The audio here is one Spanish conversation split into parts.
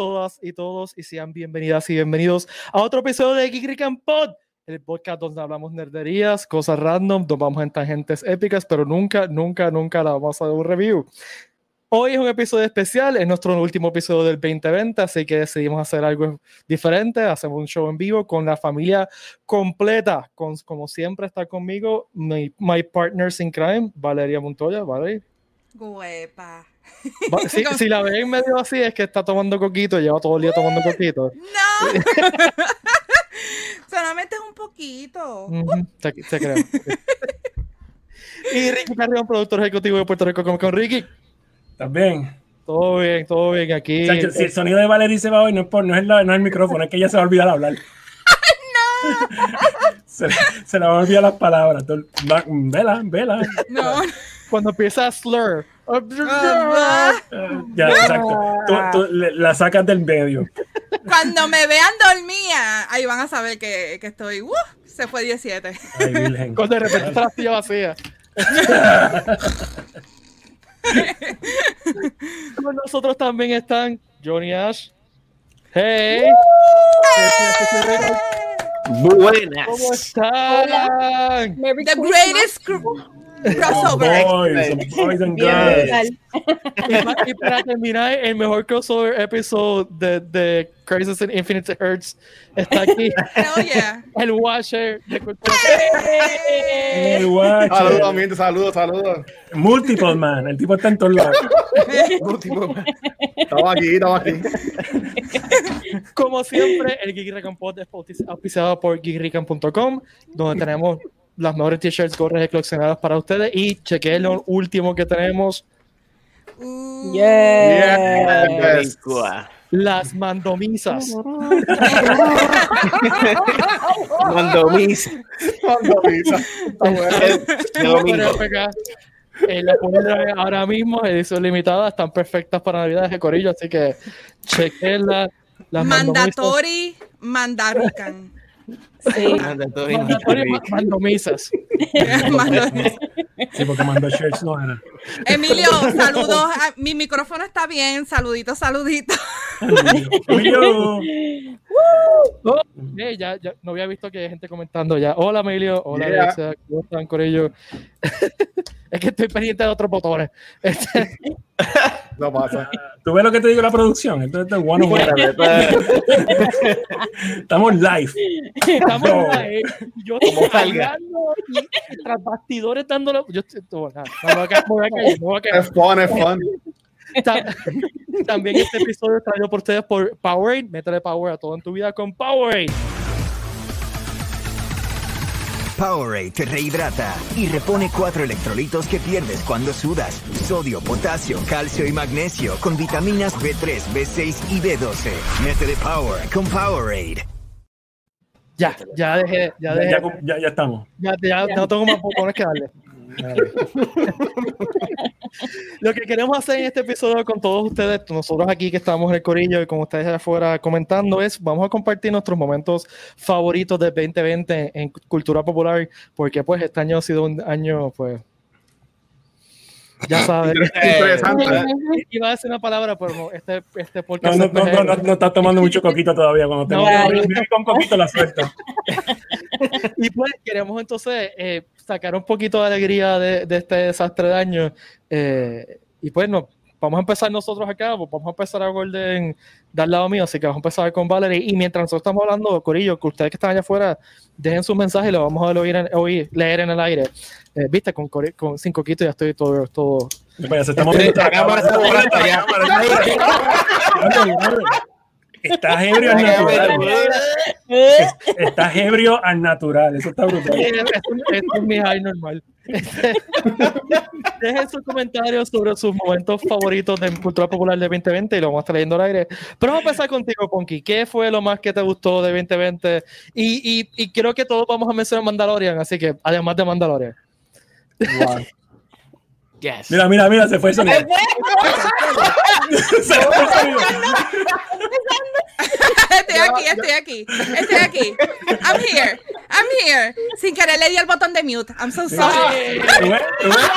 Todas y todos y sean bienvenidas y bienvenidos a otro episodio de Geek Pod, el podcast donde hablamos nerderías, cosas random, nos vamos en tangentes épicas, pero nunca, nunca, nunca la vamos a dar un review. Hoy es un episodio especial, es nuestro último episodio del 2020, así que decidimos hacer algo diferente, hacemos un show en vivo con la familia completa, con, como siempre está conmigo mi my partners in crime, Valeria Montoya, ¿vale? Guepa. Si, si, la ven medio así es que está tomando coquito, lleva todo el día tomando coquito. No. Solamente es un poquito. Uh se, se cree. y Ricky Carrión, productor ejecutivo de Puerto Rico con Ricky. También. Todo bien, todo bien aquí. O sea, si el sonido de Valerie se va hoy, no es, por, no, es la, no es el micrófono, es que ella se va a olvidar de hablar. ¡No! se, se le va a olvidar las palabras. Vela, vela. No. Cuando empieza a slur. Ya, exacto. Tú, tú, la sacas del medio. Cuando me vean dormida, ahí van a saber que, que estoy. Uh, se fue 17. Ay, virgen. Cuando de repente está la silla vacía. Con nosotros también están Johnny Ash. Hey. Buenas. ¿Cómo están? The greatest crossover. Boys, boys and girls. Y para terminar, el mejor crossover episode de, de Crisis in Infinite Earths está aquí. Hell yeah. El Watcher de Cultura. El Watcher. Saludos, amigos, saludos, saludos. Multiple man, el tipo está en todos lados. Estamos aquí, estamos aquí. Como siempre, el Geek Recon Pod es auspiciado por geekrecon.com, donde tenemos las mejores t-shirts, gorras coleccionadas para ustedes. Y chequeen lo último que tenemos. Uh, Yeah. Yes. Las mandomisas. Mandomis. Mandomisa. Está bueno. De domingo. Eh, la ponen ahora mismo, edición limitada, están perfectas para Navidad de Corillo, así que chequenla. Las Mandatory Mandarucan. Sí. Mandatory mandomisas. Sí, porque mandó shirts no era. Emilio, saludos. a- Mi micrófono está bien. Saludito, saludito. Emilio. Oh, eh, ya, ya no había visto que hay gente comentando ya. Hola Emilio, hola Yeah. Alexia, ¿cómo están Corillo? es que estoy pendiente de otros botones. Este, No pasa. ¿Tú ves lo que te digo la producción? Esto es one on one. Estamos live. Estamos No. ahí, yo estoy y tras bastidores dándole. Yo estoy, no, no, me voy a caer, me voy a caer, me voy a caer. Es fun, es fun. Ta- También este episodio traído por ustedes por Powerade. Métele Power a todo en tu vida con Powerade. Powerade te rehidrata y repone cuatro electrolitos que pierdes cuando sudas. Sodio, potasio, calcio y magnesio con vitaminas B3, B6 y B12. Métele Power con Powerade. Ya, ya dejé, ya Ya, dejé, ya, ya, ya estamos. ya, ya no tengo más botones que darle. Lo que queremos hacer en este episodio con todos ustedes, nosotros aquí que estamos en el Corillo y con ustedes afuera comentando, es vamos a compartir nuestros momentos favoritos de 2020 en cultura popular, porque pues este año ha sido un año, pues, ya sabes. Interesante. Iba a decir una palabra, pero este, este podcast No, no, no, no, no, no estás tomando mucho coquito todavía. Cuando te no. con coquito la suelta. Y pues queremos entonces eh, sacar un poquito de alegría de, de este desastre de año. eh, y pues no, vamos a empezar nosotros acá, pues vamos a empezar a Golden del lado mío, así que vamos a empezar con Valerie. Y mientras nosotros estamos hablando, Corillo, que ustedes que están allá afuera, dejen sus mensajes y lo vamos a oír, en- oír leer en el aire. Eh, Viste, con, con cinco quitos ya estoy todo. todo. Se la cámara ya. Estás ebrio al natural. Estás ebrio al natural. Eso está brutal. Esto esto es mi high normal. Dejen sus comentarios sobre sus momentos favoritos de cultura popular de 2020 y lo vamos a estar leyendo al aire. Pero vamos a empezar contigo, Ponky. ¿Qué fue lo más que te gustó de 2020? Y, y, y creo que todos vamos a mencionar Mandalorian, así que además de Mandalorian. Yes. Mira, mira, mira, se fue el sonido. Estoy aquí, estoy aquí, estoy aquí. I'm here, I'm here. Sin querer le di el botón de mute. I'm so sorry. ¿Tú ves? ¿Tú ves?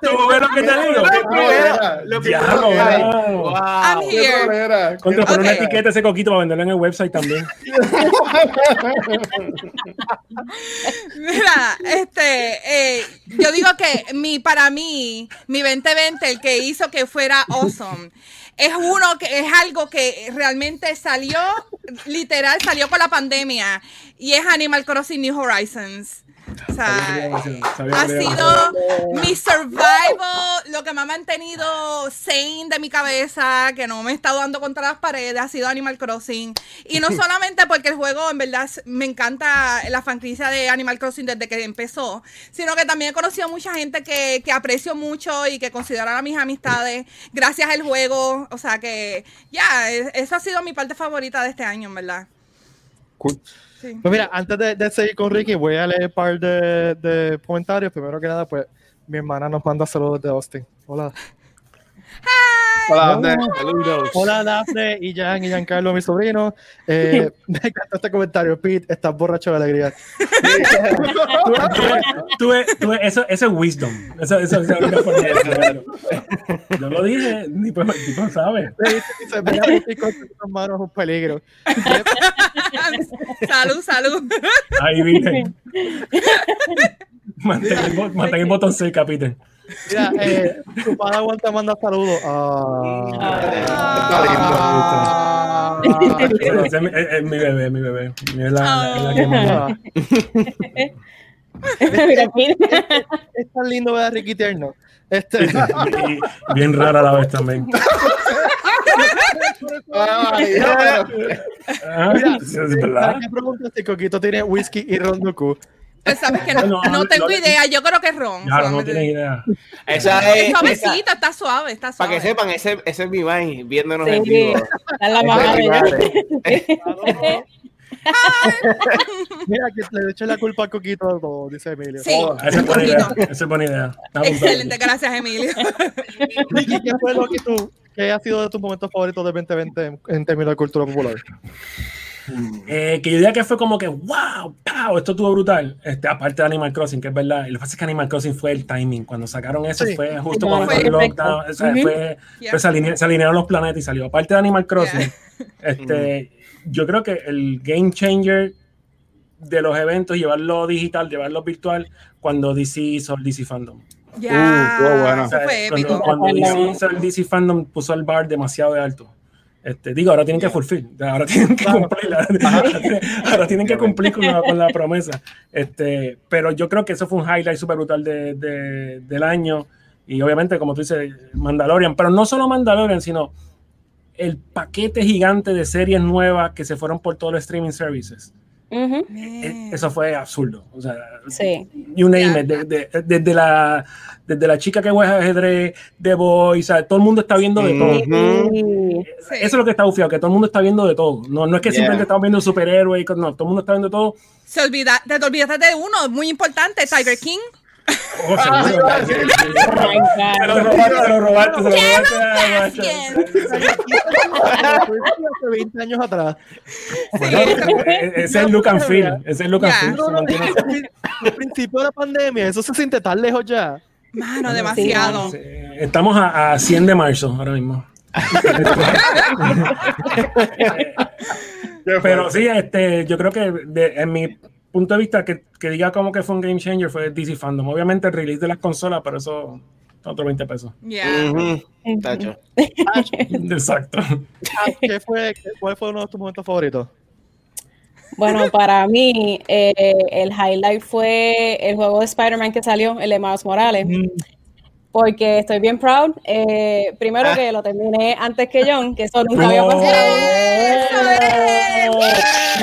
¿Tú ves lo que te digo? Lo. Wow, I'm here. Contra poner una etiqueta ese coquito para venderlo en el website también. Mira, este, eh, yo digo que mi, para mí, mi 2020, el que hizo que fuera awesome, es uno que es algo que realmente salió, literal, salió con la pandemia, y es Animal Crossing New Horizons. O sea, Sabía ha sido mi survival, lo que me ha mantenido sane de mi cabeza, que no me he estado dando contra las paredes, ha sido Animal Crossing. Y no solamente porque el juego, en verdad, me encanta la franquicia de Animal Crossing desde que empezó, sino que también he conocido mucha gente que, que aprecio mucho y que considero a mis amistades gracias al juego. O sea que, ya, e- eso ha sido mi parte favorita de este año, en verdad. Cool. Pues mira, antes de, de seguir con Ricky, voy a leer un par de, de comentarios. Primero que nada, pues mi hermana nos manda saludos de Austin. Hola. Hola. Saludos. Hola, Dafne y Jan y Giancarlo, mi sobrino. Eh, me encantó este comentario. Pete, estás borracho de alegría. Tú tú eso, eso es wisdom. Eso, eso, eso es forma. Yo lo dije, ni pues, tipo sabe. Dice, "Ven a Ricky con tus manos es un peligro. salud, salud. Ahí viste. Mantén el, el botón cerca, Peter. Mira, eh, tu padre te manda saludos. Ah. Bueno, ese es, mi- es- es mi bebé, mi bebé. Es la, es la que manda. Ah. Mira, mira. Es tan lindo ver a Ricky Tierno. Este, Y bien rara la vez también. Ay, pero- Ah, es verdad. ¿Para qué preguntas si Coquito tiene whisky y ron Doku? Pues sabes que no, No, no no, tengo no. idea, yo creo que es ron. Claro, no tienes idea. Esa es. Es esa- suavecita, está suave, está para suave. que sepan, ese, ese es mi Mai viéndonos en vivo. está la mamá de. Mira, que le eché la culpa a Coquito de todo, dice Emilio. Sí, Esa es buena idea. Esa es buena idea. Excelente, gracias Emilio. Ricky, ¿qué fue lo que tú, qué ha sido de tus momentos favoritos del 2020 en, en términos de cultura popular? Eh, que yo diría que fue como que, wow, pow, esto estuvo brutal. Este, aparte de Animal Crossing, que es verdad. Y lo que pasa es que Animal Crossing fue el timing. Cuando sacaron eso Sí. fue justo cuando fue el lockdown. O sea, Ujú. fue, Yeah. pues, se, aline- se alinearon los planetas y salió. Aparte de Animal Crossing, Yeah. este, yo creo que el game changer de los eventos, llevarlo digital, llevarlo virtual, cuando DC hizo el DC Fandom. Ya, estuvo bueno. O eso sea, fue cuando, épico. cuando DC hizo el DC Fandom, puso el bar demasiado de alto. Este, digo, ahora tienen que fulfill, ahora tienen que cumplir, ahora tienen que cumplir con la, con la promesa. Este, pero yo creo que eso fue un highlight súper brutal de, de- del año. Y obviamente, como tú dices, Mandalorian, pero no solo Mandalorian, sino el paquete gigante de series nuevas que se fueron por todos los streaming services. Ujú, Eh, Eso fue absurdo. O sea, Sí. you name it, de- de- desde, la, desde la chica que juega ajedrez, The Boy, o sea, todo el mundo está viendo de todo. Ujú. Sí. Sí. Eso es lo que está bufiado, que todo el mundo está viendo de todo. No, no es que Yeah. simplemente estamos viendo superhéroes, y cosas, no, todo el mundo está viendo todo. Se olvida, te olvidaste de uno, muy importante, Tiger King. Oh, seguro. Lo robaste, se lo robaste, se lo robaste. ah, macho. Bien. Hace 20 años atrás. Bueno, eh, ese es el look and feel. Ese es el look and feel. principio de la pandemia, eso se siente tan lejos ya. Mano, demasiado. Estamos a, a 100 de marzo ahora mismo. Pero sí, este, yo creo que de- en mi punto de vista, que, que diga como que fue un game changer fue DC Fandom. Obviamente el release de las consolas, pero eso son otros 20 pesos. Tacho. Exacto. Ah, ¿Qué fue, ¿Cuál fue uno de tus momentos favoritos? Bueno, para mí, eh, el highlight fue el juego de Spider-Man que salió, el de Miles Morales, porque estoy bien proud. Eh, primero que lo terminé antes que John, que eso nunca había No. pasado. ¡Eso es!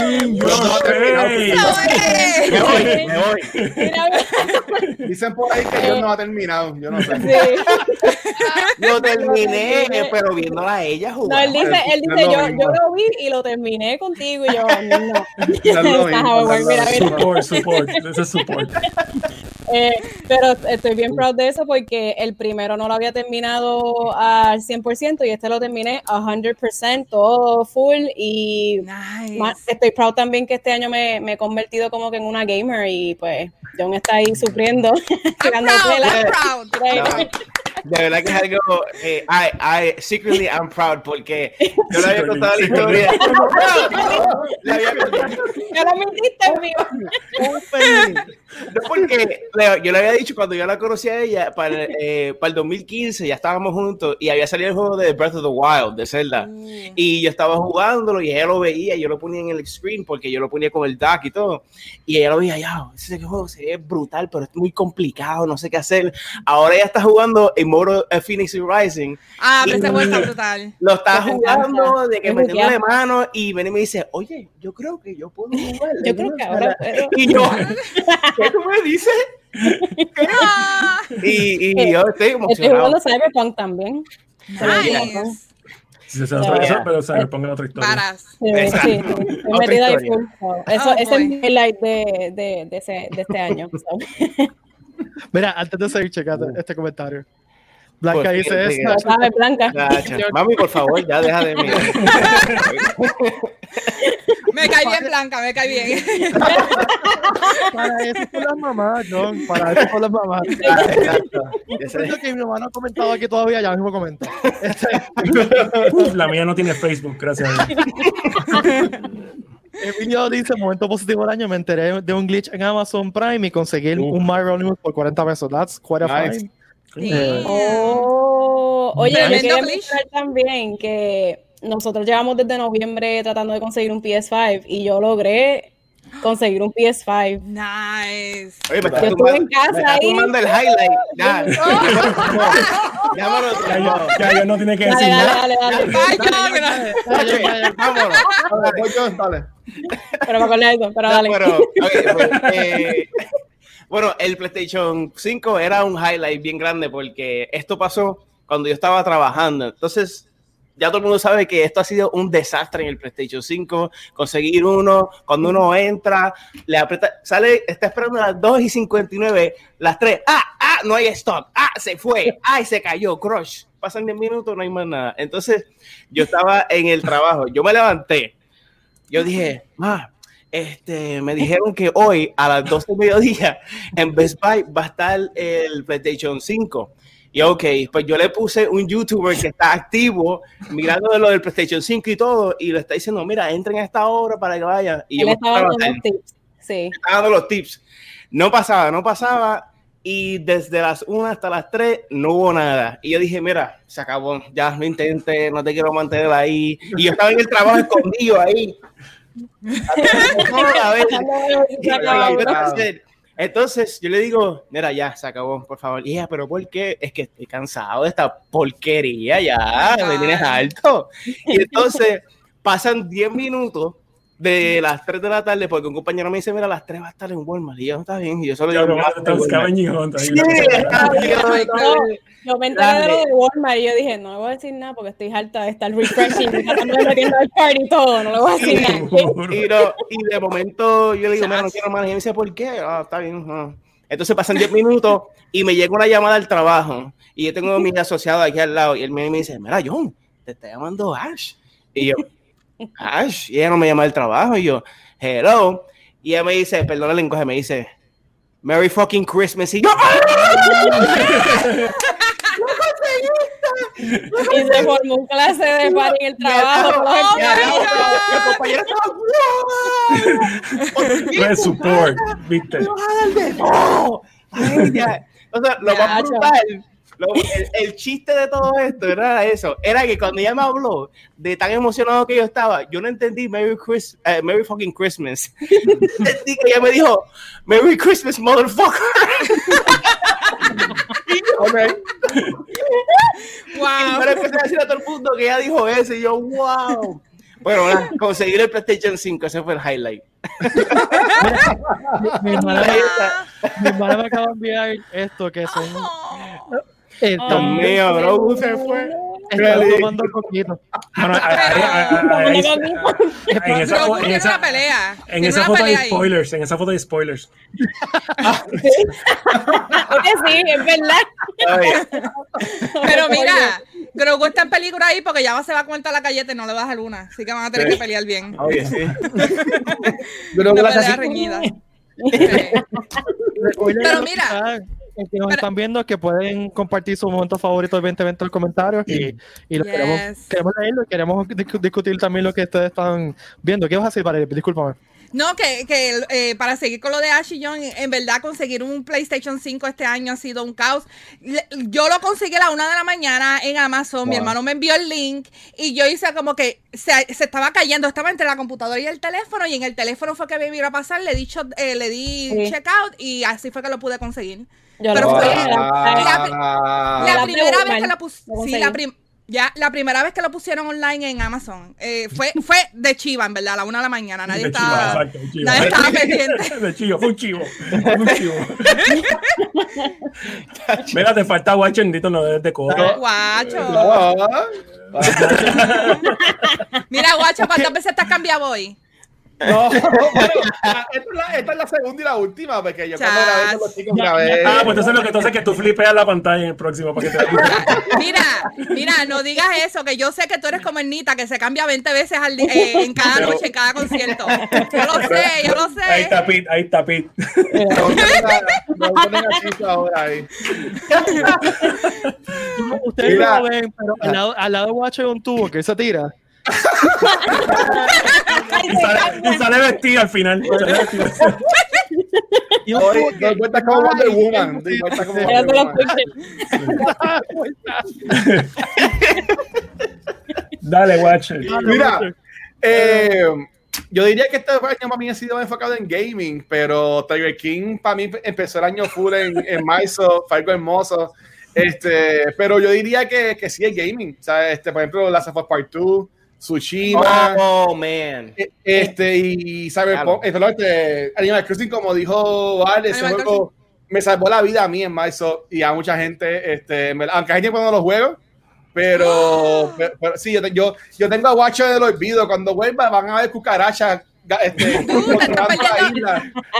Ey. ¡Eso es! Me voy, me voy. Mira, Dicen por ahí que yo no ha terminado. Yo no sé. sí. Lo terminé, pero viéndola a ella No, jugar. él dice, él No dice yo, yo lo vi y lo terminé contigo y yo, no. No no. Support, support. Ese es support. Eh, pero estoy bien proud de eso porque el primero no lo había terminado al 100% y este lo terminé a 100%, todo full. Y Nice. más- estoy proud también que este año me, me he convertido como que en una gamer y pues John está ahí sufriendo. I'm tirando proud, tela. I'm proud. De verdad que es algo. Eh, I, I, secretly, I'm proud porque yo le había contado la historia. Le había contado- Ya lo en vivo. No, porque yo le había dicho cuando yo la conocí a ella, para, el- eh, para el 2015, ya estábamos juntos y había salido el juego de Breath of the Wild, de Zelda. Y yo estaba jugándolo y ella lo veía, yo lo ponía en el screen porque yo lo ponía con el DAC y todo. Y ella lo veía, ya, ese juego se ve brutal, pero es muy complicado, no sé qué hacer. Ahora ella está jugando en modo eh, Phoenix Rising. Ah, pero este juego está brutal. Lo está Es jugando de que es metiéndole juguear. mano y viene y me dice, oye, yo creo que yo puedo jugar. Yo creo que ahora puedo. Y yo, ¿qué tú me dices? Ah, Y, y yo estoy Estoy emocionado. jugando Cyberpunk también. nice. Si se otra cosa, pero se me ponga otra historia. Varas. Sí, sí, sí, estoy Eso, Oh, ese es mi highlight de, de, de, ese, de este año. so. Mira, antes de seguir, checate este comentario. Blanca Pues, dice. Lo sabes, Blanca. Mami, por favor, ya deja de mirar. Me cae bien Blanca, me cae bien. Para eso son las mamás, John. Para eso son las mamás. Ah, exacto. Ese- Siento que mi mamá no ha comentado aquí todavía, ya mismo comenta. Este, Uf, la mía no tiene Facebook, gracias a Dios. Emilio dice, momento positivo del año, me enteré de un glitch en Amazon Prime y conseguí Uf. un Mario Omnibus por 40 pesos. That's quite a Nice. fine. Oh, oye, yo quería mencionar también que nosotros llevamos desde noviembre tratando de conseguir un PS5 y yo logré conseguir un PS5. Nice. Oye, me Yo estuve en casa me estás ahí. tumbando el highlight. Ya, ya Ya, yo, no tiene que decir Dale, nada. dale, dale, dale. Ay, no, mira. Ya, ya, ya, ya. Vámonos. Dale, dale. Pero me acordé de eso, pero dale. pero, ok, pues, eh, bueno, el PlayStation 5 era un highlight bien grande porque esto pasó cuando yo estaba trabajando. Entonces, ya todo el mundo sabe que esto ha sido un desastre en el PlayStation 5. Conseguir uno, cuando uno entra, le aprieta, sale, está esperando a las 2 y 59, las 3, ah, ah, no hay stock, ah, se fue, ay, se cayó, crush. Pasan 10 minutos, no hay más nada. Entonces, yo estaba en el trabajo, yo me levanté, yo dije, ma, este, me dijeron que hoy a las 12 del mediodía en Best Buy va a estar el PlayStation 5. Y ok, pues yo le puse un youtuber que está activo mirando de lo del PlayStation 5 y todo, y le está diciendo, mira, entren a esta hora para que vayan. Y yo Él estaba estaba dando unos tips. Sí. dando los tips. No pasaba, no pasaba. Y desde las 1 hasta las 3 no hubo nada. Y yo dije, mira, se acabó, ya no intente, no te quiero mantener ahí. Y yo estaba en el trabajo escondido ahí. A ver, entonces yo le digo, mira, ya, se acabó, por favor. Y ella, pero ¿por qué? Es que estoy cansado de esta porquería, ya, me tienes alto. Y entonces pasan 10 minutos de las 3 de la tarde porque un compañero me dice, mira, a las 3 va a estar en Walmart. Y yo, está bien. Y yo solo Ya, digo. Yo me enteré de lo de Walmart y yo dije, no le voy a decir nada porque estoy harta de estar refreshing, metiendo y todo, no le voy a decir nada. Y, no- y de momento yo le digo, mira, no quiero más. Y me dice, ¿por qué? Ah, está bien. ah. Entonces pasan 10 minutos y me llega una llamada al trabajo. Y yo tengo a mi asociado aquí al lado. Y él me me dice, mira, John, te está llamando Ash. Y yo, Ash. Y ella no me llama del trabajo. Y yo, hello. Y ella me dice, perdón el lenguaje, me dice, Merry fucking Christmas. Y yo, ¡ah! Y se formó un clase de party en el trabajo. Oh. Red support. ¡Oh! Ya. O sea, lo más brutal, lo- el, el chiste de todo esto era eso, era que cuando ella me habló de tan emocionado que yo estaba, yo no entendí Merry, Chris, eh, Merry fucking Christmas. entendí que ella me dijo, Merry Christmas, motherfucker. Y Wow. yo le empecé a decir a todo el mundo que ella dijo eso y yo, wow. Bueno, nada, conseguir el PlayStation 5, ese fue el highlight. Mi hermana, Ah, mi hermana me acaba de enviar esto que son oh. El, Oh. Dios mío, bro, se fue. Estoy tomando coquito. Bueno, en esa Grogu en esa- una. En esa una foto hay pelea ahí. spoilers, en esa foto hay spoilers. Oye, sí, es verdad. Pero mira, Grogu está en peligro ahí porque ya va, se va a toda la galleta y no le baja luna. Así que van a tener que pelear bien. Oye, sí. Una la pelea reñida. Recuerden Pero mira. Que nos Pero- están viendo que pueden compartir su momento favorito del 2020 en los comentarios y, y lo Yes. queremos, queremos leerlo y queremos discu- discutir también lo que ustedes están viendo. ¿Qué vas a decir, Valeria? Discúlpame. No, que, que eh, para seguir con lo de Ash y John, en verdad conseguir un PlayStation 5 este año ha sido un caos. Le- Yo lo conseguí a la una de la mañana en Amazon, mi hermano me envió el link y yo hice como que se, se estaba cayendo, estaba entre la computadora y el teléfono y en el teléfono fue que me iba a pasar, le di, shot- eh, le di Sí. checkout y así fue que lo pude conseguir. Yo Pero fue- la- Ah, La la primera vez que Walmart, lo pus- lo sí, la prim- ya, la primera vez que lo pusieron online en Amazon eh, fue, fue de chiva, en verdad, a la una de la mañana. Nadie De estaba, nadie estaba pendiente. De chivo, fue un chivo. Fue un chivo. Mira, te falta Watchendito, no debes de codo. Guacho. Mira, guacho, ¿cuántas veces te has cambiado hoy? No, bueno, esta, es la, esta es la segunda y la última, porque yo cuando grabé con los chicos grabé. Ah, pues entonces lo que tú haces es que tú flipeas la pantalla en el próximo para que te Mira, mira, no digas eso, que yo sé que tú eres como Ernita, que se cambia 20 veces al eh, en cada Pero- noche, en cada concierto. Yo lo sé, yo lo Ahí sé. está Pete, ahí está Pete. No ponen- ahora ahí. Ustedes no lo ven, pero al lado, al lado de Guacho hay un tubo que se tira. Y sale, y sale vestida al final. Y Hoy vueltas como Wonder Woman. doy vueltas como Wonder Woman. Dale, Watcher. Mira, eh, yo diría que este año para mí ha sido enfocado en gaming, pero Tiger King para mí empezó el año full en, en fue algo hermoso. Este, pero yo diría que, que sí es gaming. O sea, este, por ejemplo, Last of Us Part 2, Tsushima, Oh, man. e- este, y Cyberpunk, este, no, este, Animal Crossing, como dijo Vale, ese Animal juego me salvó la vida a mí en Microsoft y a mucha gente, este, en verdad, aunque hay tiempo no lo juego, pero, pero, pero sí, yo, yo, yo tengo a Watcher del olvido, cuando vuelva van a ver cucarachas este, Tú te estás perdiendo,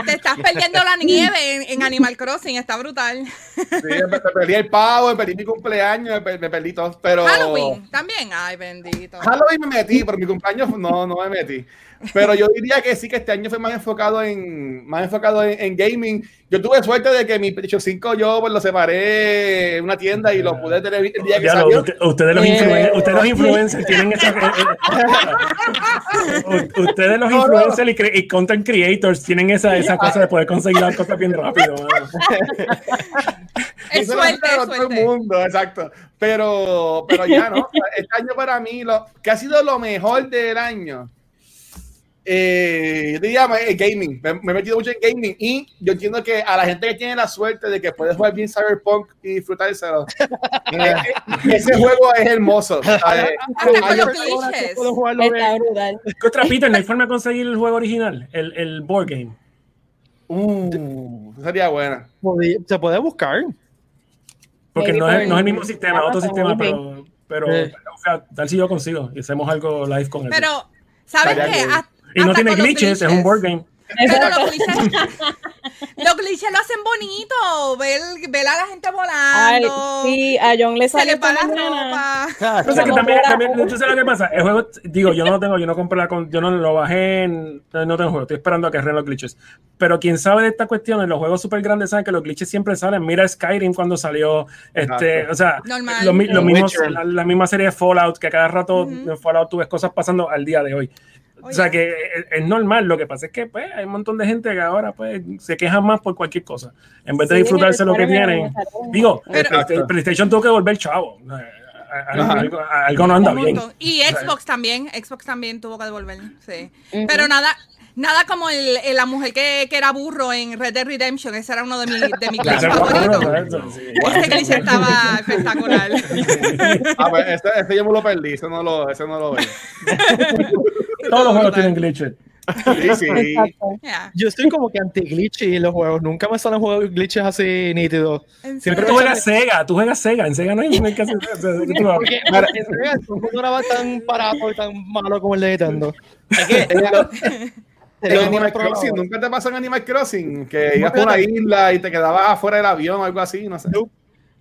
te estás perdiendo la nieve en, en Animal Crossing, está brutal. Sí, me, me perdí el pavo, me perdí mi cumpleaños, me, per- me perdí todo, pero... Halloween también, ay bendito. Halloween me metí, pero mi cumpleaños no, no me metí. Pero yo diría que sí que este año fue más enfocado en más enfocado en, en gaming. Yo tuve suerte de que mi PlayStation 5 yo pues, lo separé en una tienda y lo pude tener el día que Ya lo- salió. usted- ustedes los, Eh. ustedes los influencers tienen esa. eh, eh, ustedes los no. Influencers y, content creators tienen esa, esa cosa de poder conseguir las cosas bien rápido. Es suerte, es todo el mundo, exacto. Pero, pero ya no. Este año para mí, lo que ha sido lo mejor del año, eh, yo diría eh, gaming. Me, me he metido mucho en gaming y yo entiendo que a la gente que tiene la suerte de que puede jugar bien Cyberpunk y disfrutárselo, eh, ese juego es hermoso. ¿Qué otra, Peter? ¿No hay forma de conseguir el juego original? El, el board game. Uh, sería buena. Se puede buscar. Porque no es, no es el mismo sistema, es otro sistema, pero, pero, Eh. o sea, tal si yo consigo y hacemos algo live con él. Pero, ¿sabes qué? Hasta- y no hasta tiene con los glitches, es un board game. Pero los glitches, los glitches lo hacen bonito. Ver, ver a la gente Ay, volando. sí, a John le se sale le va la ropa. Pero es que también, también, ¿tú sabes lo que pasa? El juego, digo, yo no lo tengo, yo no compré la, con- yo no lo bajé, en, no tengo juego, estoy esperando a que arreglen los glitches. Pero quien sabe de esta cuestión, en los juegos súper grandes saben que los glitches siempre salen. Mira Skyrim cuando salió, este, Exacto. o sea, Normal. lo lo The mismo- la, la misma serie de Fallout, que a cada rato Ujú. en Fallout tú ves cosas pasando al día de hoy. O sea Oye. que es, es normal, lo que pasa es que pues, hay un montón de gente que ahora pues, se quejan más por cualquier cosa. En vez de Sí, disfrutarse lo que tienen. Digo, Pero- este, PlayStation tuvo que volver chavo. Eh, Algo, algo no anda Un bien. Y Xbox también, Xbox también tuvo que devolver, sí. Ujú. Pero nada, nada como el, el- la mujer que, que era burro en Red Dead Redemption, ese era uno de mis de mis fue favoritos. Sí. Ese glitch estaba espectacular. Ah, pues ese, ese yo me lo perdí, ese no lo, ese no lo veo. Todos los juegos tienen glitches. Sí, sí. Exacto. Yeah. Yo estoy como que anti-glitchy en los juegos. Nunca me salen juegos glitches así nítidos. Siempre tú juegas Sega, tú juegas Sega, en Sega no hay, no hay que hacer o sea, ¿qué tú vas a- Porque porque en realidad, el juego no era tan barato y tan malo como el de Nintendo. Es que, Animal. Crossing, ¿nunca te pasó en Animal Crossing? Que ibas por una isla y te quedabas afuera del avión o algo así, no sé.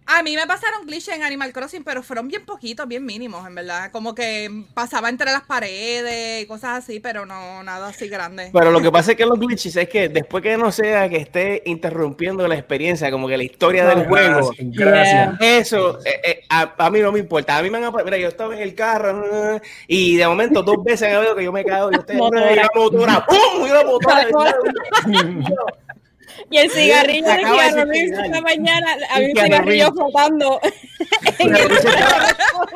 A mí me pasaron glitches en Animal Crossing, pero fueron bien poquitos, bien mínimos, en verdad. Como que pasaba entre las paredes y cosas así, pero no nada así grande. Pero lo que pasa es que los glitches es que después que no sea que esté interrumpiendo la experiencia, como que la historia del juego, Gracias, eso eh, eh, a, a mí no me importa. A mí me han mira, yo estaba en el carro y de momento dos veces han habido que yo me cago y usted y la motora, ¡pum! Y una motora. Y el cigarrillo de Keanu Reeves esta mañana, había un cigarrillo flotando.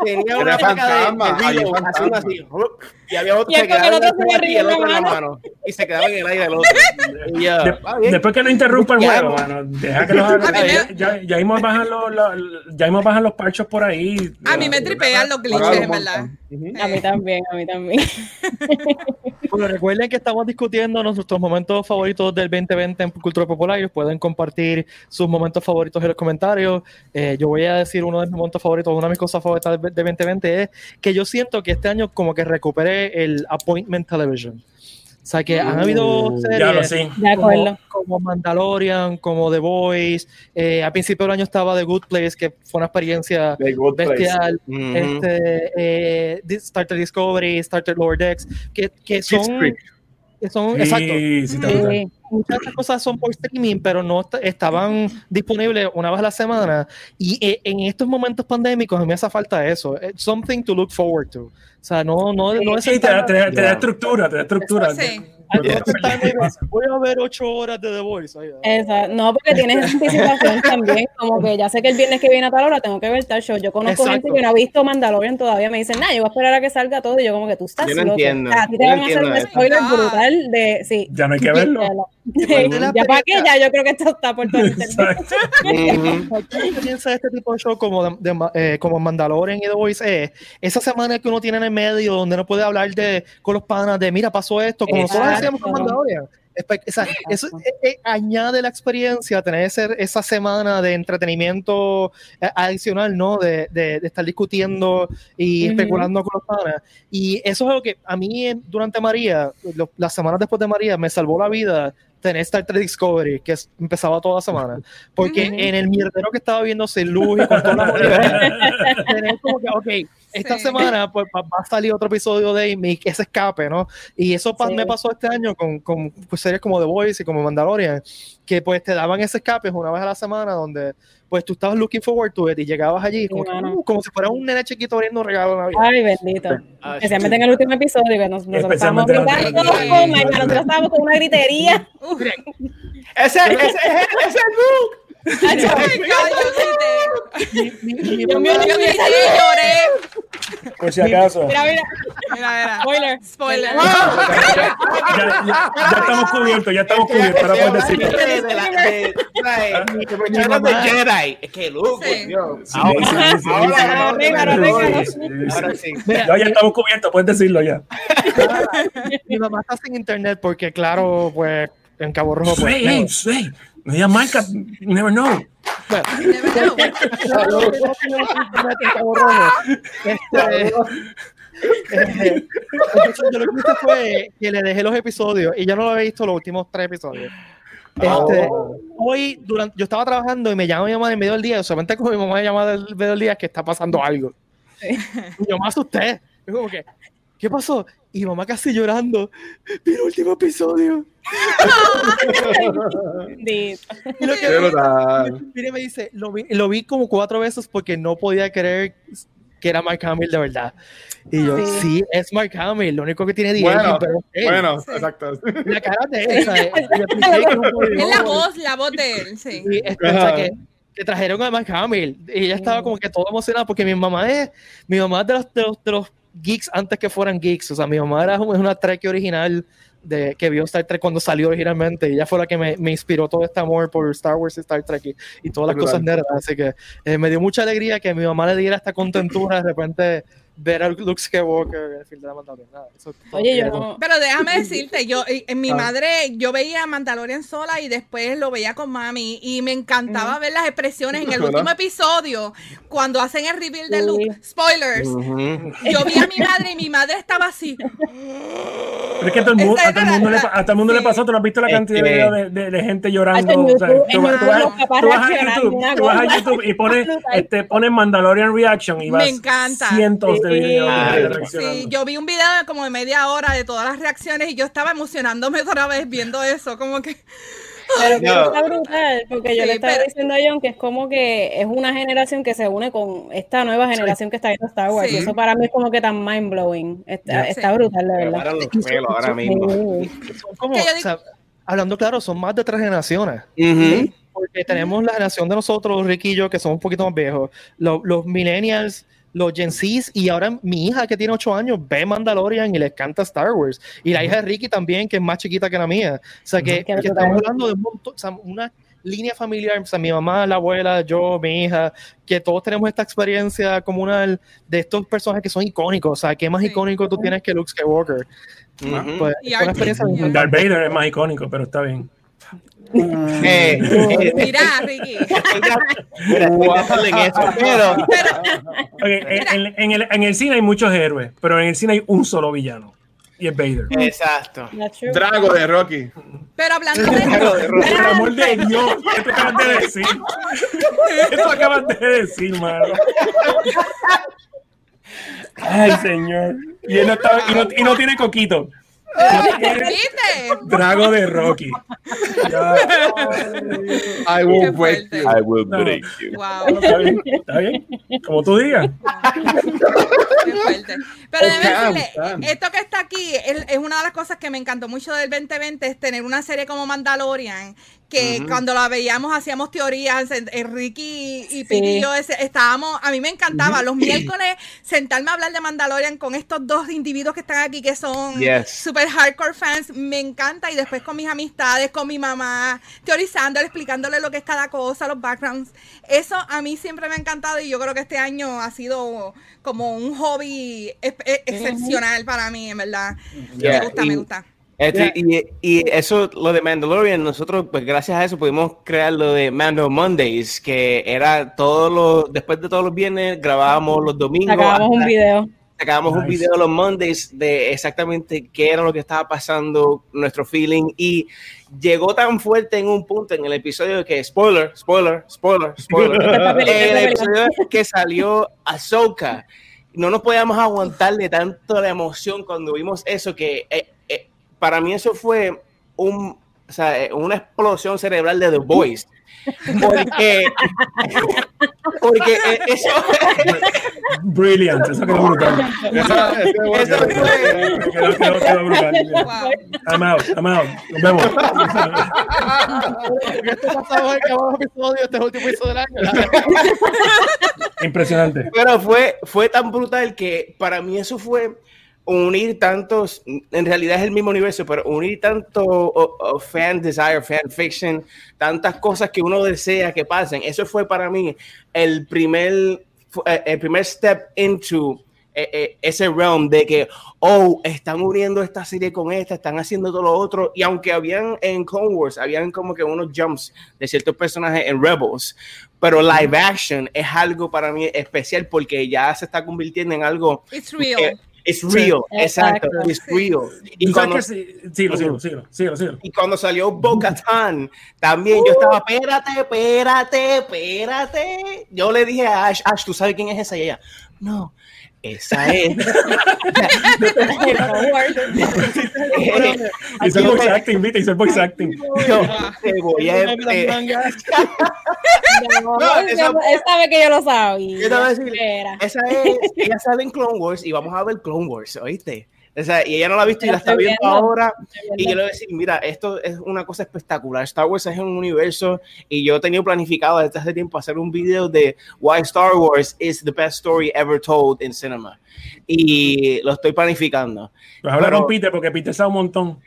Tenía Era una fantasma, y había otro que cigarrillo y el en la otro en la mano. Y se quedaba en el aire el otro. Y yo, De- "Ah, bien". después que no interrumpa el juego, no. mano, deja que los Ya, ya, ya mismo bajan los, los- ya mismo bajan los parchos por ahí. A mí me tripean los glitches, en verdad. A mí también, a mí también. Bueno, recuerden que estamos discutiendo nuestros momentos favoritos del 2020 en cultura popular. Ellos pueden compartir sus momentos favoritos en los comentarios. Eh, yo voy a decir uno de mis momentos favoritos, una de mis cosas favoritas del del 2020 es que yo siento que este año como que recuperé el appointment television. O sea, que han habido Uh, ya lo series sé. Como, como Mandalorian, como The Voice. Eh, al principio del año estaba The Good Place, que fue una experiencia bestial. Ujú. este, eh, Star Trek Discovery, Star Trek Lower Decks, que, que son, que son exacto. Sí, gusta. Sí. Muchas de estas cosas son por streaming, pero no est- estaban disponibles una vez a la semana. Y eh, en estos momentos pandémicos a mí me hace falta eso. It's something to look forward to. O sea, no, no, no es Sí, te, da- te, da- te da estructura, te da estructura. Sí. Decir, Voy a ver ocho horas de The Voice. Esa- no, porque tienes anticipación también, como que ya sé que el viernes que viene a tal hora tengo que ver tal show. Yo conozco Exacto. gente que no ha visto Mandalorian todavía, me dicen, nah, yo voy a esperar a que salga todo, y yo como que tú estás Yo no loco. entiendo, a ti te yo no a hacer un eso. spoiler Ah. brutal de, sí. Ya no hay que verlo. ya para qué, ya yo creo que esto está por todo el. Exacto. Experiencia de este tipo de show como, de, de eh, como Mandalorian y The Voice es esa semana que uno tiene en el medio donde no puede hablar de con los panas de mira pasó esto como nosotros O sea, eso eh, eh, añade la experiencia tener ese- esa semana de entretenimiento eh, adicional no de, de- de estar discutiendo y Ujú. especulando con los panas. Y eso es algo que a mí durante María lo- las semanas después de María me salvó la vida tener Star Trek Discovery, que es- empezaba toda la semana. Porque Ujú. en el mierdero que estaba viendo sin luz y con toda la movida, tener como que, ok, esta Sí. semana pues, va a salir otro episodio de Amy, ese escape, ¿no? Y eso Sí. me pasó este año con, con pues, series como The Voice y como Mandalorian, que pues te daban ese escape una vez a la semana donde pues tú estabas looking forward to it y llegabas allí como, que, uh, como si fuera un nene chiquito abriendo un regalo de Navidad. Ay, bendito. Ah, Especialmente en el último episodio que nos, el gritando, oh episodio. my God, nosotros estábamos con una gritería. Ese, ese, ese, ese es el look. Ay, yo Yo lloré. Por si acaso. Mira, mira, Mira, mira. spoiler. Spoiler. Ya, ya- ya estamos cubiertos, ya estamos cubiertos. Ahora puedes decirlo. De, de, la- de, de Jedi. Es que Sí. Dios. Ahora, sí. Ya, ya estamos cubiertos, puedes decirlo ya. mi mamá está sin internet porque claro, pues en Cabo Rojo pues, hey, no digas marca, never know. bueno, Never know. Cabo Rojo. Este, yo lo que hice fue que le dejé los episodios y ya no lo había visto los últimos tres episodios. Este, Hoy, durante, yo estaba trabajando y me llama mi mamá en medio del día. Solamente con mi mamá me llama del medio del día que está pasando algo. Y yo me asusté. Yo como que, ¿qué pasó? Y mamá casi llorando. Mi último episodio. Y lo que brutal. Mire, me dice, lo vi, lo vi como cuatro veces porque no podía creer que era Mark Hamill de verdad. Y yo, Sí. sí, es Mark Hamill, lo único que tiene de Bueno, pero es. Bueno, Sí. exacto. la cara de no podía- Es la voz, la voz de él, sí. y este, o sea, que, que trajeron a Mark Hamill y ella estaba como que todo emocionada porque mi mamá es mi mamá es de los, de los, de los geeks antes que fueran geeks o sea mi mamá era un- es una Trek original de que vio Star Trek cuando salió originalmente y ella fue la que me, me inspiró todo este amor por Star Wars y Star Trek y, y todas las Brutal. cosas nerdas así que eh, me dio mucha alegría que mi mamá le diera esta contentura de repente ver a Luke Skywalker en el film de la Mandalorian. Nada, eso Oye, yo no. Pero déjame decirte, yo en mi Ah. madre, yo veía Mandalorian sola y después lo veía con mami y me encantaba ver las expresiones en el ¿Verdad? último episodio cuando hacen el reveal de Sí. Luke. Spoilers. Ujú. Yo vi a mi madre y mi madre estaba así. Pero es que a todo el mundo, a todo el mundo, le, la- a todo el mundo le sí. pasó. ¿Tú no has visto la cantidad de de, de- de gente llorando? o sea, tú, vas- tú a YouTube, una tú vas a cosa. YouTube y pones, este, pones Mandalorian Reaction y Me vas encanta. cientos de Sí. Ah, gente sí. Sí, yo vi un video de como de media hora de todas las reacciones y yo estaba emocionándome otra vez viendo eso, como que Pero que No. está brutal, porque yo Sí, le estaba pero- diciendo a John que es como que es una generación que se une con esta nueva generación que está viendo Star Wars. Sí. Y eso para mí es como que tan mind blowing. Está, Sí. está brutal, Me verdad. los ahora mismo. Sí. Son como, o sea, hablando claro, son más de tres generaciones. Ujú. Porque tenemos la generación de nosotros, Ricky y yo, que somos un poquito más viejos, lo- los millennials, los Gen Zs, y ahora mi hija que tiene 8 años ve Mandalorian y le encanta Star Wars. Y la hija de Ricky también, que es más chiquita que la mía. O sea, que, estamos hablando de un montón, o sea, una línea familiar, o sea, mi mamá, la abuela, yo, mi hija, que todos tenemos esta experiencia comunal de estos personajes que son icónicos. O sea, ¿qué más Sí. icónico tú tienes que Luke Skywalker? Ujú. Pues, Y es una experiencia Y Darth Vader es más icónico, pero está bien. Eh, eh, mira, Ricky. mira, estoy pensando en eso, pero Ok, en, en- en el, en el cine hay muchos héroes, pero en el cine hay un solo villano. Y es Vader. exacto. Drago de Rocky. Pero hablando de Claro, de Por el amor de Dios, ¿qué tú acabas de decir? ¿Qué tú acabas de decir, mano? Ay, señor. Y, él no está- y, no, y no tiene coquito. ¿Viste? Drago de Rocky. Ya, I will break you. I will No. break you. Wow, está bien, está bien. Como tú digas. qué fuerte. Pero déjame Cam, decirle, esto que está aquí es, es una de las cosas que me encantó mucho del 2020, es tener una serie como Mandalorian, que cuando la veíamos hacíamos teorías, en- Enrique y, y yo ese- estábamos, a mí me encantaba los miércoles sentarme a hablar de Mandalorian con estos dos individuos que están aquí que son Yes. super hardcore fans, me encanta y después con mis amistades, con mi mamá, teorizando, explicándole lo que es cada cosa, los backgrounds. Eso a mí siempre me ha encantado y yo creo que este año ha sido como un hobby ex- ex- excepcional para mí, en verdad. Yeah, Me gusta, y- me gusta. Este, y, y eso, lo de Mandalorian, nosotros, pues gracias a eso pudimos crear lo de Mando Mondays, que era todos los, después de todos los viernes, grabábamos los domingos. Sacábamos un video. Sacábamos un Nice. video los Mondays de exactamente qué era lo que estaba pasando, nuestro feeling, y llegó tan fuerte en un punto en el episodio que, spoiler, spoiler, spoiler, spoiler, el episodio que salió Ahsoka, no nos podíamos aguantar de tanto la emoción cuando vimos eso, que eh, para mí eso fue un, o sea, eh, una explosión cerebral de The Voice. Porque, porque eh, eso, Brilliant, eso quedó brutal. Eso Quedó, quedó- quedó brutal. Wow. I'm out, I'm out. Nos vemos. Esto pasaba en cada episodio, este es el último episodio del año. Impresionante. Pero fue, fue tan brutal que para mí eso fue unir tantos, en realidad es el mismo universo, pero unir tanto o- o fan desire, fan fiction, tantas cosas que uno desea que pasen. Eso fue para mí el primer, eh, el primer step into eh, eh, ese realm de que, oh, están uniendo esta serie con esta, están haciendo todo lo otro. Y aunque habían en Clone Wars, habían como que unos jumps de ciertos personajes en Rebels, pero live action es algo para mí especial porque ya se está convirtiendo en algo It's real. Es real, exacto, Exacto. es real. Y ¿Tú sabes cuando, sí? Y cuando salió Bo-Katan, también yo estaba, espérate, espérate, espérate. Yo le dije a Ash, Ash, ¿tú sabes quién es esa? Y ella, no, esa es. Hizo el voice acting, viste, hizo el voice acting. Yo te voy a... eh, él él sabe que yo lo sabía. Yo te voy a decir, Espera. esa es, ella sale en Clone Wars y vamos a ver Clone Wars, ¿oíste? O sea, y ella no la ha visto y La está viendo viendo. ahora. Estoy Y viendo. yo le voy a decir, mira, esto es una cosa espectacular. Star Wars es un universo y yo he tenido planificado desde hace tiempo hacer un video de why Star Wars is the best story ever told in cinema. Y lo estoy planificando. Pues hablaron Pero- Peter porque Peter sabe un montón.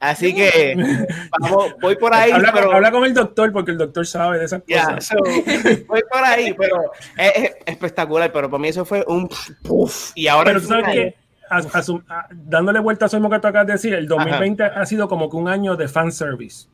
Así que vamos, voy por ahí. Habla, pero, con, habla con el doctor porque el doctor sabe de esas Ya, cosas. so, voy por ahí, pero es, es espectacular. Pero para mí eso fue un puff. Y ahora Pero tú sabes que, a- a su- a- dándole vuelta a eso mismo que tú acabas de decir, el 2020 ha sido como que un año de fanservice.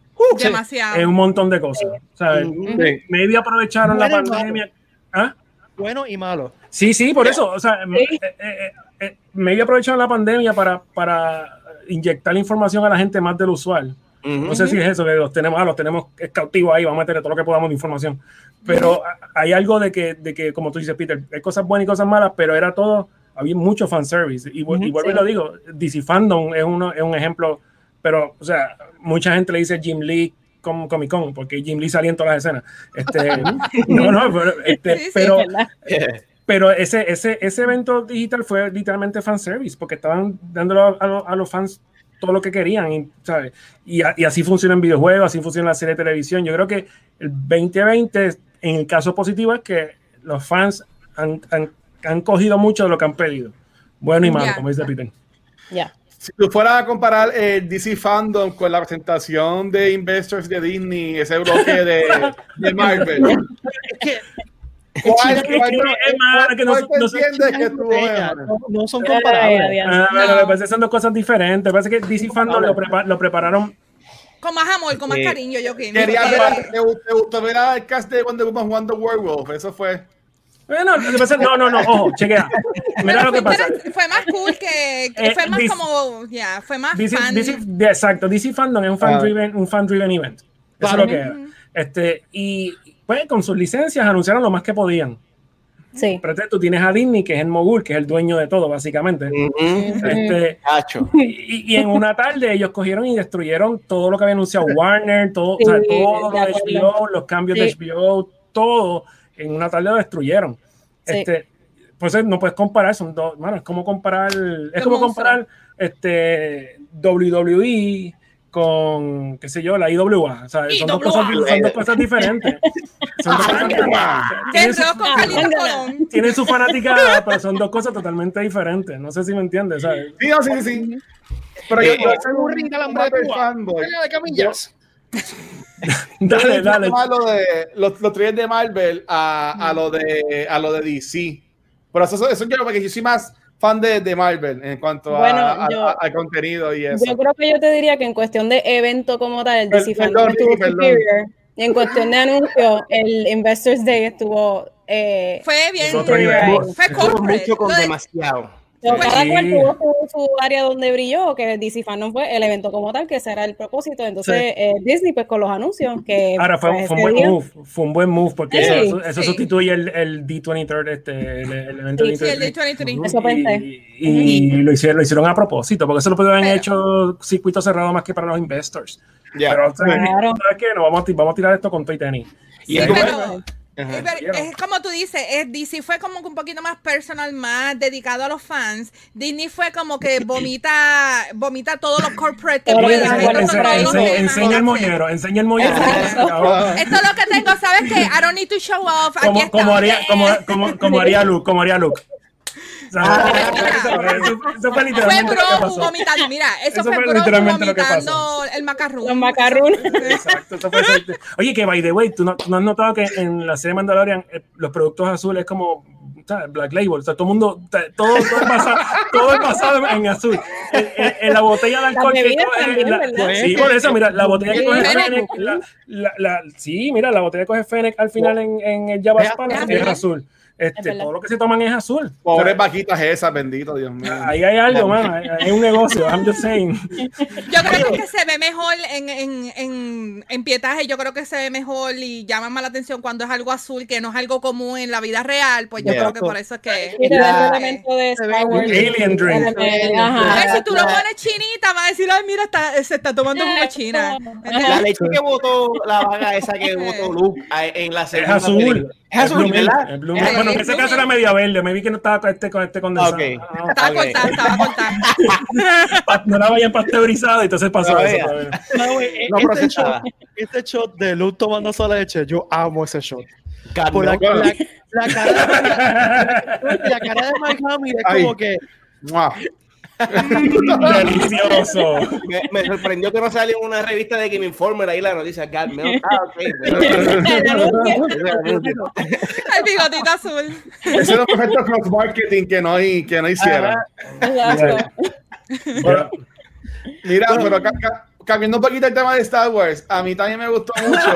Demasiado. Es un montón de cosas. ¿sabes? Sí. Maybe aprovecharon la Bueno malo. pandemia. ¿Ah? Bueno y malo. Sí, sí, por eso. O sea, eh, eh, eh, eh, maybe aprovecharon la pandemia para, para inyectar información a la gente más del usual. Ujú. No sé si es eso, que los tenemos, ah, los tenemos cautivos ahí, vamos a meterle todo lo que podamos de información. Pero a- hay algo de que, de que, como tú dices, Peter, hay cosas buenas y cosas malas, pero era todo, había mucho fanservice. Y, y vuelvo y lo digo, DC Fandom es, uno, es un ejemplo, pero, o sea, mucha gente le dice Jim Lee con Comic Con, porque Jim Lee salía en todas las escenas. Este, no, no, pero, este, Sí, sí, pero, ese, ese, ese evento digital fue literalmente fanservice, porque estaban dándole a, a- a los fans todo lo que querían, y, ¿sabes? Y, a- y así funciona en videojuegos, así funciona en la serie de televisión. Yo creo que el 2020, en el caso positivo, es que los fans han, han, han cogido mucho de lo que han pedido. Bueno y malo, Ya. como dice Peter. Ya. Si tú fueras a comparar el DC Fandom con la presentación de Investors de Disney, ese bloque de, de Marvel, Es que ¿cuál, no- cuál te no son comparables. Ah, No. pasa es que son dos cosas diferentes. Parece que DC Fandom lo, prepa- lo prepararon Con más amor, con más Sí. cariño, yo que Quería ver, te, te gustó ver al cast de Wonder Woman jugando Werewolf, eso fue. Bueno, lo que pasa es- no, no, no, ojo, chequea. Mira lo que pasa. fue más cool que, que Eh, fue más dis- como, ya, fue más DC, fan. DC de- exacto, DC Fandom es un fan driven, un fan driven event. Eso Claro. es lo que era. Este, y pues con sus licencias anunciaron lo más que podían. Sí. Pero entonces tú tienes a Disney, que es el mogul, que es el dueño de todo, básicamente. Ujú. Este, Hacho. y, y en una tarde ellos cogieron y destruyeron todo lo que había anunciado Warner, todo, o sea, Sí, todo lo de de. HBO, los cambios de Sí. HBO, todo en una tarde lo destruyeron. Sí. Este, pues no puedes comparar, son dos, bueno, es como comparar, es como comparar este WWE con, qué sé yo, la IWA. O sea, son, dos cosas, son dos cosas diferentes. Son dos cosas Tienen su-. Tienen su fanaticada, pero son dos cosas totalmente diferentes. No sé si me entiendes, ¿sabes? Sí, no, sí, sí, sí. Pero yo, Eh, yo soy un ring de fanboy. De camillas. Dale, dale. Lo de los, los trailers de Marvel a, a lo de a lo de DC. Pero eso, eso yo porque yo soy más fan de, de Marvel en cuanto Bueno, a- yo- a- al contenido y eso. Yo creo que yo te diría que en cuestión de evento como tal, el DC perdón, estuvo superior. Y en cuestión de anuncio, el Investors Day estuvo. Eh, Fue bien. Fue corporate. mucho con demasiado. Pues cada sí. cual tuvo su, su área donde brilló, que DC Fandom fue el evento como tal, que ese era el propósito. Entonces, Sí. eh, Disney, pues con los anuncios, que. Ahora fue, pues, fue un buen día- move, fue un buen move porque Sí, eso, eso sí. sustituye el, el D23, este, el, el evento Sí, de Sí, el de D23. 23. Eso pensé. Y, y lo, hicieron, lo hicieron a propósito, porque eso lo pudieron haber hecho circuito cerrado más que para los investors. Ya. Pero, ¿sabes, Claro. ¿sabes qué? No, vamos, a, ti- vamos a tirar esto con todo y tenis. Y Sí, es como- pero- Ajá. Pero es como tú dices, es, DC fue como que un poquito más personal, más dedicado a los fans. Disney fue como que vomita, vomita todos los corporate que que pueda. enseña el moñero, enseña el moñero. Exacto. Esto es lo que tengo, ¿sabes qué? I don't need to show off. Aquí Como, está. como, haría, como, como, como haría Luke, como haría Luke. Eso, fue literalmente lo que Grogu pasó. vomitando. Mira, eso, Eso fue fue Grogu literalmente lo que vomitando el macarrón. Los macarrones. Exacto, eso fue eso. Oye, que by the way, ¿tú no, tú no has notado que en la serie Mandalorian eh, los productos azules es como. Black Label? O sea, todo el mundo, todo, todo, basado, todo es basado en azul. En, en- en la botella de alcohol sí, por eso, mira, la botella que coge Fennec. Fennec, la, la, la- sí, mira, la botella que coge Fennec al final en, en el Jabba's Es Palace azul. es azul. Este, todo lo que se toman es azul. Pobres vaquitas esas, bendito Dios mío. Ahí hay algo, mano. Hay, un negocio. I'm just saying. Yo creo que se ve mejor en, en, en, en pietaje, yo creo que se ve mejor y llama más la atención cuando es algo azul, que no es algo común en la vida real, pues yo Yeah. creo que por eso es que... El elemento de se ve Star Wars. Alien drink. Ajá. si tú lo pones chinita, va a decir, ay, mira, está, se está tomando jugo china. La leche que votó la vaga esa que votó Luke en la Es segunda azul. película. Es azul, Blue ¿verdad? Blue Es Milk. Bueno, en Blue ese caso era media verde. Me vi que no estaba con este, con este condensado. Ok. Ah, no. Estaba Ok. cortada, estaba cortada. No la vayan pasteurizada, entonces pasó No, eso. No, güey, e- No este, procesada. shot, este shot de Luke tomando sola leche, yo amo ese shot. Por la, la, la cara de, la cara de Mike Hamill es Ay. como que Mua. Delicioso. Me, me sorprendió que no salió en una revista de Game Informer ahí la noticia. God. Ah, ok. El bigotito azul. Ese es lo perfecto cross marketing que no, hay, que no hicieron. Exacto. Bueno, Mira, pero ca- ca- cambiando un poquito el tema de Star Wars, a mí también me gustó mucho.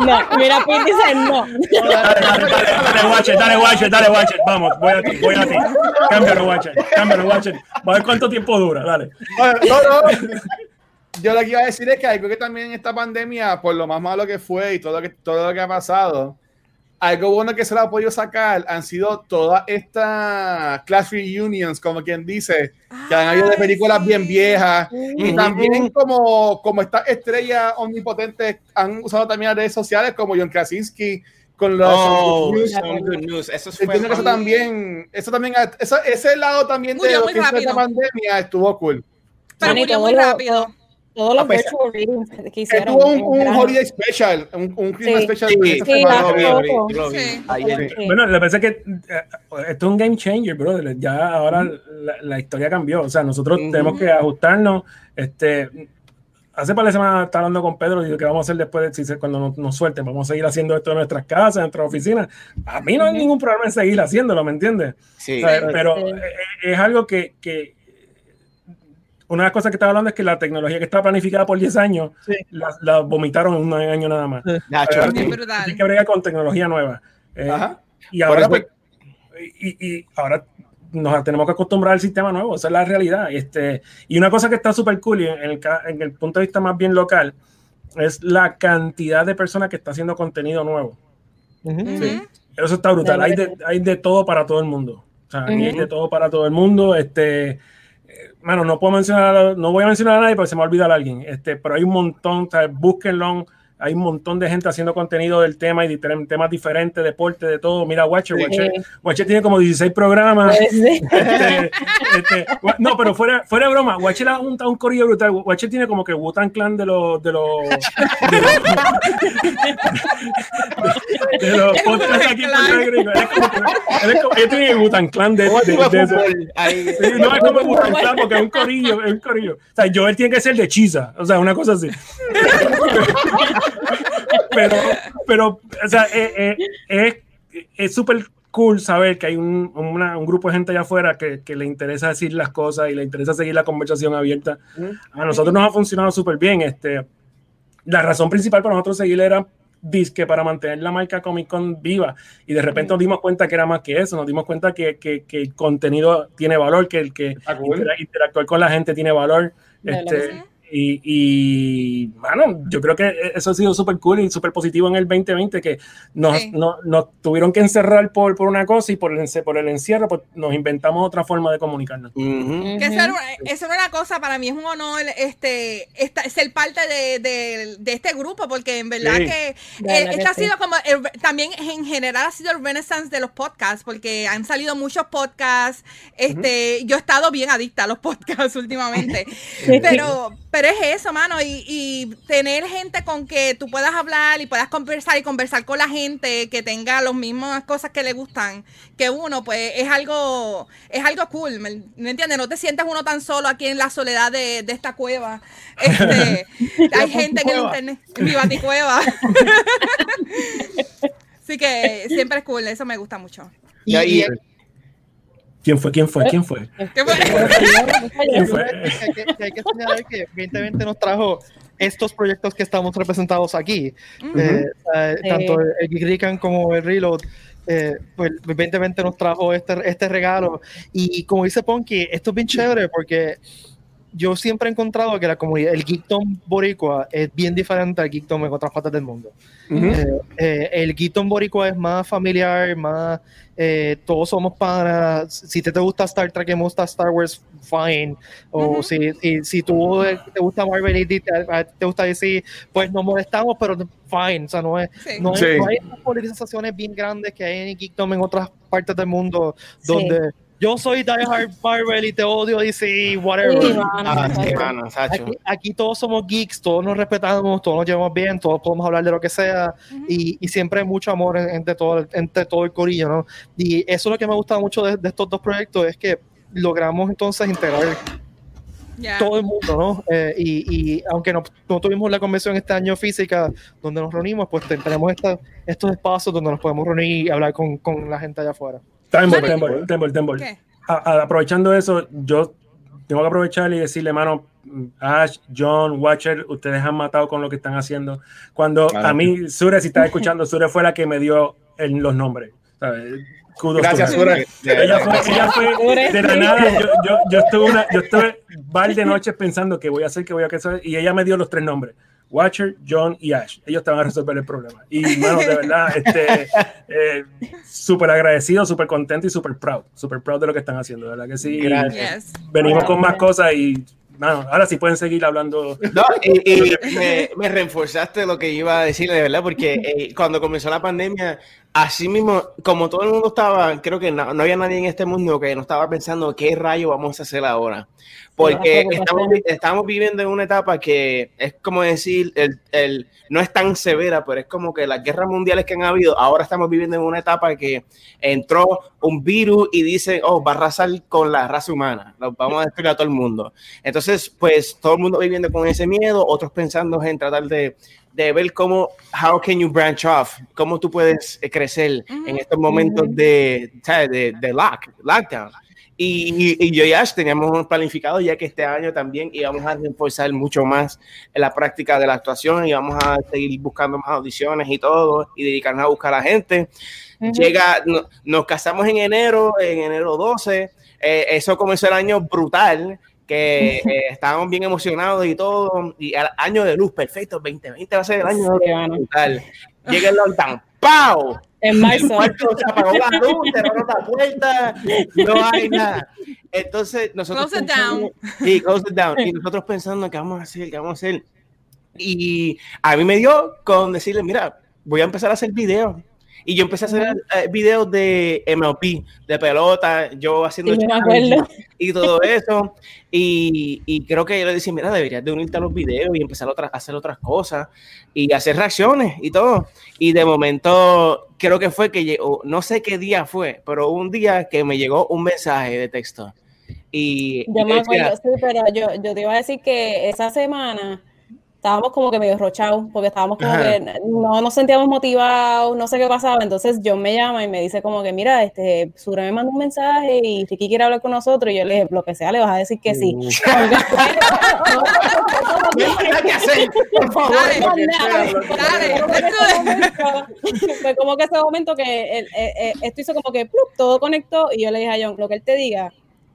No, mira, Pete dice no. dale, dale, dale, Watcher, dale, Watcher, dale, Watcher. Vamos, voy a ti, voy a ti. Cámbialo, Watcher, cámbialo, Watcher. Va a ver cuánto tiempo dura, dale. No, no. Yo lo que iba a decir es que algo que también en esta pandemia, por lo más malo que fue y todo lo que, todo lo que ha pasado, algo bueno que se lo ha podido sacar han sido todas estas class reunions, como quien dice, que han habido de películas bien viejas. Y también como, como estas estrellas omnipotentes han usado también las redes sociales, como John Krasinski con los... Oh, some good news. Eso fue que eso también, eso también, eso- ese lado también de Murió lo muy que hizo esta rápido. pandemia estuvo cool. Pero murió muy lo- rápido. Todos los virtual readings que hicieron. Estuvo un, un holiday special, un, un Christmas Sí. special. Sí, sí. Bueno, lo que pasa es que eh, esto es un game changer, brother. Ya ahora la, la historia cambió. O sea, nosotros Ujú. tenemos que ajustarnos. Este, hace par de semanas estaba hablando con Pedro y lo que vamos a hacer después, de, cuando nos, nos suelten, vamos a seguir haciendo esto en nuestras casas, en nuestras oficinas. A mí no hay ningún problema en seguir haciéndolo, ¿me entiendes? Sí. O sea, pero Sí. eh, es algo que, que una de las cosas que estaba hablando es que la tecnología que estaba planificada por 10 años Sí. la, la vomitaron en un año nada más. Nacho, tiene que bregar con tecnología nueva. Eh, Ajá. y ahora, pues, y, y ahora nos tenemos que acostumbrar al sistema nuevo, esa es la realidad. Este, y una cosa que está súper cool y en el, en el punto de vista más bien local es la cantidad de personas que está haciendo contenido nuevo. Ujú. Ujú. Eso está brutal. Hay de, hay de todo para todo el mundo. O sea, aquí hay de todo para todo el mundo. Este, mano, no puedo mencionar, no voy a mencionar a nadie porque se me va a olvidar a alguien. Este, pero hay un montón, o sea, búsquenlo. Hay un montón de gente haciendo contenido del tema y de tem- temas diferentes, deporte, de todo. Mira, Watcher, Watcher, Sí. Watcher tiene como 16 programas. Pues, sí. Este, este, no, pero fuera, fuera de broma, Watcher ha juntado un corillo brutal. Watcher tiene como que Wutan Clan de los de los de los, de los podcasts aquí en Puerto Rico. Él es como que- él es como- él tiene el Wutan Clan de, de, de eso. Sí, no es como Wutan Clan porque es un corillo, es un corillo. O sea, Joel tiene que ser de Chisa, o sea, una cosa así. pero, pero, o sea, eh, eh, es es súper cool saber que hay un, una- un grupo de gente allá afuera que, que le interesa decir las cosas y le interesa seguir la conversación abierta. A nosotros nos ha funcionado súper bien. Este, la razón principal para nosotros seguir era disque para mantener la marca Comic Con viva y de repente nos dimos cuenta que era más que eso, nos dimos cuenta que, que, que el contenido tiene valor, que el que cool. intera- interactuar con la gente tiene valor. Este, y, y, bueno, yo creo que eso ha sido súper cool y súper positivo en el 2020, que nos, Sí. no- nos tuvieron que encerrar por, por una cosa y por el, por el encierro, pues nos inventamos otra forma de comunicarnos. Ujú. Que eso, era, una- eso era una cosa, para mí es un honor este, esta- ser parte de, de- de este grupo, porque en verdad Sí. que eh, este ha sido como, el- también en general ha sido el renaissance de los podcasts, porque han salido muchos podcasts, este, yo he estado bien adicta a los podcasts últimamente, pero, pero es eso, mano, y, y tener gente con que tú puedas hablar y puedas conversar y conversar con la gente que tenga las mismas cosas que le gustan que uno, pues es algo, es algo cool, ¿me, me entiendes? No te sientes uno tan solo aquí en la soledad de, de esta cueva. Este, hay gente que en internet, en mi baticueva. Así que siempre es cool, eso me gusta mucho. Y, Ya, y- y- ¿Quién fue? ¿Quién fue? ¿Quién fue? ¿Qué fue? ¿Quién fue? que, que- hay que señalar que 2020 nos trajo estos proyectos que estamos representados aquí. Eh, eh, Sí. Tanto el Recon como el Reload. eh, pues el 2020 nos trajo este, este regalo. Y como dice Ponky, esto es bien chévere porque yo siempre he encontrado que la comunidad, el Geekdom boricua es bien diferente al Geekdom en otras partes del mundo. Eh, eh, el Geekdom boricua es más familiar, más eh, todos somos panas. Si te, te gusta Star Trek y me gusta Star Wars, fine. O si, si, si tú te gusta Marvel y te, te gusta decir, pues nos molestamos, pero fine. O sea, no, es, Sí. no, hay- Sí. no hay esas polarizaciones bien grandes que hay en Geekdom en otras partes del mundo, Sí. Yo soy Die Hard Marvel y te odio DC, whatever. Sí, Ah, sí, mano. Aquí, aquí todos somos geeks, todos nos respetamos, todos nos llevamos bien, todos podemos hablar de lo que sea y, y siempre hay mucho amor en- entre todo, el- entre todo el corillo, ¿no? Y eso es lo que me gusta mucho de, de estos dos proyectos, es que logramos entonces integrar todo el mundo, ¿no? Eh, y, y aunque no, no tuvimos la convención este año física donde nos reunimos, pues te- tenemos esta, estos espacios donde nos podemos reunir y hablar con, con la gente allá afuera. Tembol, ¿Sabes? Tembol, Tembol, Tembol. ¿Qué? A- a- aprovechando eso, yo tengo que aprovechar y decirle, mano, Ash, John, Watcher, ustedes han matado con lo que están haciendo. Cuando Claro. a mí, Sure, si estás escuchando, Sure fue la que me dio el- los nombres. ¿sabes? Kudos Gracias. Sura. Ella fue, ella fue de la nada. Yo, yo, yo estuve, par de noches pensando qué voy a hacer, qué voy a hacer, y ella me dio los tres nombres. Watcher, John y Ash. Ellos te van a resolver el problema. Y, mano, de verdad, este, eh, súper agradecido, súper contento y súper proud. Súper proud de lo que están haciendo, de ¿verdad que sí? Yes. Venimos con más cosas y, mano, ahora sí pueden seguir hablando. No, y, y me, me reforzaste lo que iba a decir, de verdad, porque eh, cuando comenzó la pandemia, así mismo, como todo el mundo estaba, creo que no, no había nadie en este mundo que no estaba pensando qué rayo vamos a hacer ahora. Porque estamos, vi- estamos viviendo en una etapa que es como decir, el, el- no es tan severa, pero es como que las guerras mundiales que han habido, ahora estamos viviendo en una etapa que entró un virus y dice, oh, va a arrasar con la raza humana, lo vamos a destruir a todo el mundo. Entonces, pues todo el mundo viviendo con ese miedo, otros pensando en tratar de, de ver cómo, how can you branch off, cómo tú puedes eh, crecer en estos momentos de, de, de lock, lockdown. Y, y, y yo y Ash teníamos planificado ya que este año también íbamos a reforzar mucho más en la práctica de la actuación y vamos a seguir buscando más audiciones y todo y dedicarnos a buscar a la gente. Ujú. Llega, no- nos casamos en enero, en enero 12. eh, eso comenzó el año brutal, que eh, estábamos bien emocionados y todo. Y al año de luz, perfecto, 2020 va a ser el año Sí, mano. brutal. Llega el lockdown, ¡pau! En marzo. se apagó la luz, cerraron la puerta, no hay nada. Entonces, nosotros. Close it pensando- Sí, close it down. Y nosotros pensando, ¿qué vamos a hacer? ¿Qué vamos a hacer? Y a mí me dio con decirle, mira, voy a empezar a hacer videos. Y yo empecé a hacer eh, videos de MLP, de pelota, yo haciendo Sí, y todo eso. Y, y creo que yo le decía, mira, deberías de unirte a los videos y empezar a otras- a hacer otras cosas y hacer reacciones y todo. Y de momento, creo que fue que llegó, no sé qué día fue, pero un día que me llegó un mensaje de texto. Y Yo me acuerdo, sí, pero yo, yo te iba a decir que esa semana estábamos como que medio rochados, porque estábamos como Ajá. que no nos sentíamos motivados, no sé qué pasaba. Entonces yo me llama y me dice como que, mira, este, Sura me mandó un mensaje y Ricky quiere hablar con nosotros. Y yo le dije, lo que sea, le vas a decir que sí. sea. Fue como que ese momento- que que el- eh, eh, esto hizo como que ¡plup! todo conectó y yo le dije a John, lo que él te diga,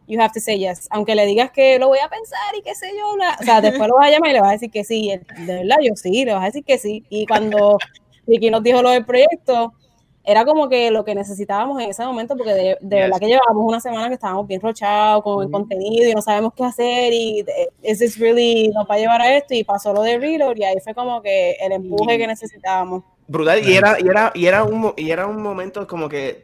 you have to say yes. Aunque le digas que lo voy a pensar y qué sé yo, bla- o sea, después lo vas a llamar y le vas a decir que sí. De verdad, yo sí, le vas a decir que sí. Y cuando Ricky nos dijo lo del proyecto, era como que lo que necesitábamos en ese momento, porque de, de verdad que llevábamos una semana que estábamos bien rochados con el contenido y no sabemos qué hacer y eh, is this really nos va a llevar a esto y pasó lo de Reload y ahí fue como que el empuje que necesitábamos. brutal y era y era y era un y era un momento como que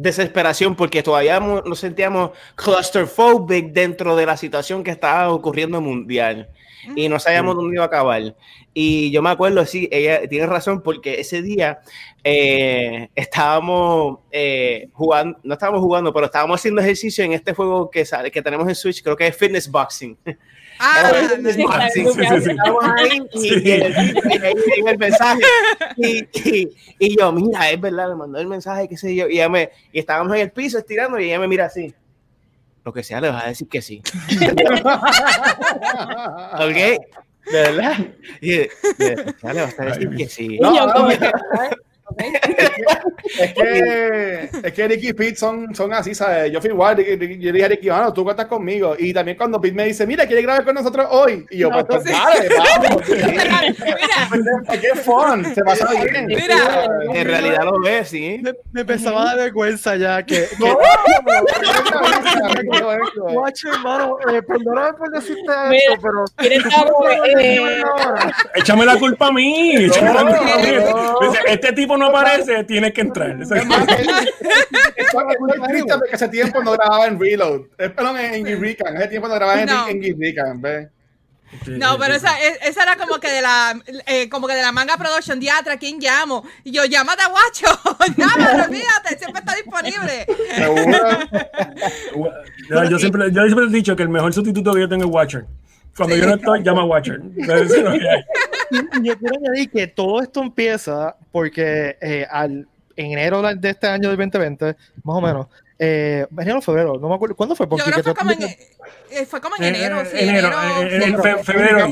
desesperación porque todavía nos sentíamos claustrophobic dentro de la situación que estaba ocurriendo mundial y no sabíamos dónde iba a acabar. Y yo me acuerdo sí ella tiene razón porque ese día eh, estábamos eh, jugando no estábamos jugando pero estábamos haciendo ejercicio en este juego que sale que tenemos en Switch creo que es fitness boxing Ah. Sí, sí, sí. Estábamos ahí y, Sí. y el, mensaje y, y, y yo, mira, es verdad, me mandó el mensaje, qué sé yo, y, ella me, y estábamos en el piso estirando y ella me mira así. Lo que sea, le vas a decir que sí. ¿Ok? ¿De verdad? Y de, de- ya le vas a decir que sí. Y yo no, como no. Es que, es que Ricky y Pete son, son así, ¿sabes? Yo fui igual, yo le dije a Ricky, bueno, tú cuentas conmigo. Y también cuando Pete me dice, mira, ¿quiere grabar con nosotros hoy? Y yo, No, pues, pues, sí. dale, vamos. Mira, ¡Qué fun! Se pasa bien. Mira. En realidad lo ves, sí. Me, me empezaba a dar vergüenza ya que, que No, Guacho, hermano, eh, perdóname por decirte Mira, esto, pero eh, Échame la culpa a mí. échame la culpa a mí. no. Este tipo no aparece, tienes que entrar. Eso es- Estoy triste porque ese tiempo no grababa en Reload. Es perdón, en Girican. Ese tiempo no grababa en, No. Girican, ¿ves? No, pero esa, e, esa era como que de la eh, como que de la manga production diatra, ¿quién llamo? Y yo, llámate a Guacho, llámalo, olvídate, siempre está disponible. yo, yo, siempre, yo siempre he dicho que el mejor sustituto que yo tengo es Watcher. Cuando yo no estoy, llama a Watcher. yo quiero añadir que todo esto empieza porque eh, al, en enero de este año del 2020, más o menos, eh, enero o febrero, no me acuerdo. ¿Cuándo fue? Porque Yo creo que fue como, en, eh, fue como en enero, sí, enero, enero, eh, febrero,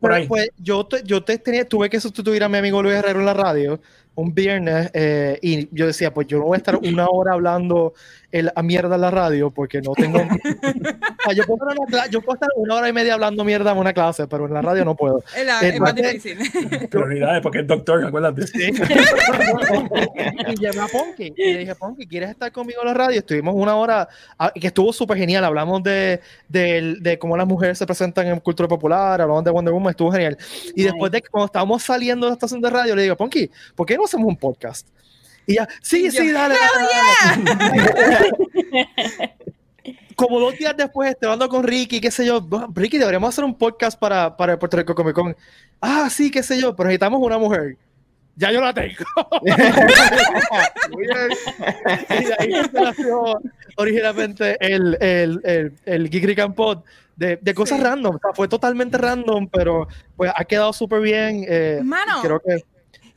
por ahí. Pues yo, te, yo te tenía, tuve que sustituir a mi amigo Luis Herrero en la radio un viernes eh, y yo decía, pues yo no voy a estar una hora hablando el, a mierda en la radio porque no tengo... yo, puedo estar una hora y media hablando mierda en una clase, pero en la radio no puedo. Es, la, es más difícil. Prioridades, porque es doctor, acuérdate. Sí. y llamé a Ponky y le dije, Ponky, ¿quieres estar conmigo en la radio? Estuvimos una hora, ah, que estuvo súper genial, hablamos de, de, de, cómo las mujeres se presentan en cultura popular, hablamos de Wonder Woman, estuvo genial. Y después de que cuando estábamos saliendo de la estación de radio, le digo, Ponky, ¿por qué no hacemos un podcast? Y ya, sí, sí, dale. Como dos días después, estoy hablando con Ricky, qué sé yo, Ricky, deberíamos hacer un podcast para, para el Puerto Rico Comic Con. Ah, sí, qué sé yo, pero necesitamos una mujer. Ya yo la tengo. y de ahí nació originalmente el, el, el, el Geek Pod de, de cosas random. O sea, fue totalmente random, pero pues ha quedado súper bien. Eh, Mano, creo que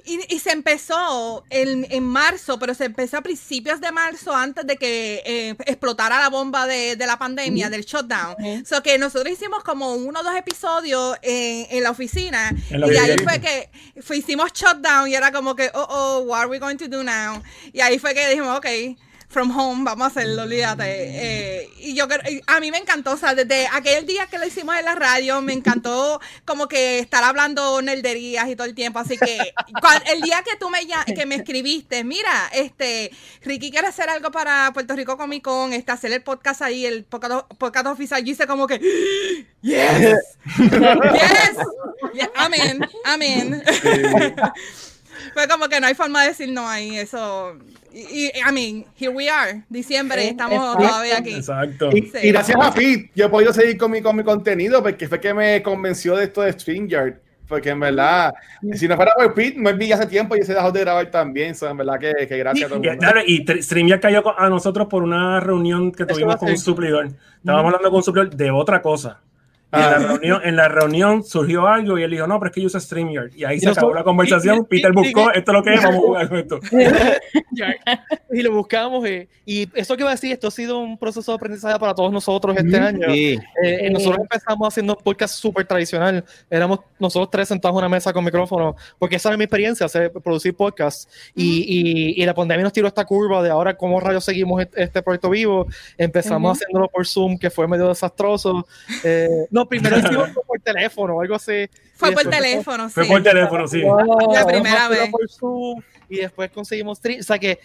y, se empezó en, en, marzo, pero se empezó a principios de marzo antes de que eh, explotara la bomba de, de la pandemia, del shutdown. O que nosotros hicimos como uno o dos episodios en, en la oficina y ahí fue que hicimos shutdown y era como que, oh, oh, what are we going to do now? Y ahí fue que dijimos, ok from home, vamos a hacerlo, olvídate. Eh, y yo a mí me encantó, o sea, desde aquel día que lo hicimos en la radio, me encantó como que estar hablando nerderías y todo el tiempo. Así que el día que tú me, que me escribiste, mira, este, Ricky quiere hacer algo para Puerto Rico Comic Con, este, hacer el podcast ahí, el podcast, podcast oficial, yo hice como que, yes, yes, amén, amén. Fue como que no hay forma de decir no ahí, eso. Y, I mean, here we are, diciembre, estamos todavía aquí. Exacto. Y, gracias a Pete, yo he podido seguir con mi, con mi contenido porque fue que me convenció de esto de StreamYard. Porque en verdad, si no fuera por Pete, me vi hace tiempo y se dejó de grabar también. So, en verdad que, que gracias y, a todo el mundo. Y, StreamYard cayó a nosotros por una reunión que tuvimos con un suplidor. Estábamos hablando con un suplidor de otra cosa. En, la ah. reunión, en la reunión surgió algo y él dijo, no, pero es que yo uso StreamYard. Y ahí se acabó la conversación. Peter buscó, esto es lo que es, vamos a jugar con esto. y lo buscamos. Eh, y eso que iba a decir, esto ha sido un proceso de aprendizaje para todos nosotros este año. Eh, nosotros empezamos haciendo un podcast súper tradicional. Éramos nosotros tres sentados en una mesa con micrófono, porque esa es mi experiencia, hacer, producir podcasts. y, y, la pandemia nos tiró esta curva de ahora cómo rayos seguimos este, proyecto vivo. Empezamos haciéndolo por Zoom, que fue medio desastroso. Eh, no, primero hicimos por teléfono o algo así. Fue por teléfono, sí. Fue por teléfono, sí. la primera vez. Por Zoom, y después conseguimos O sea que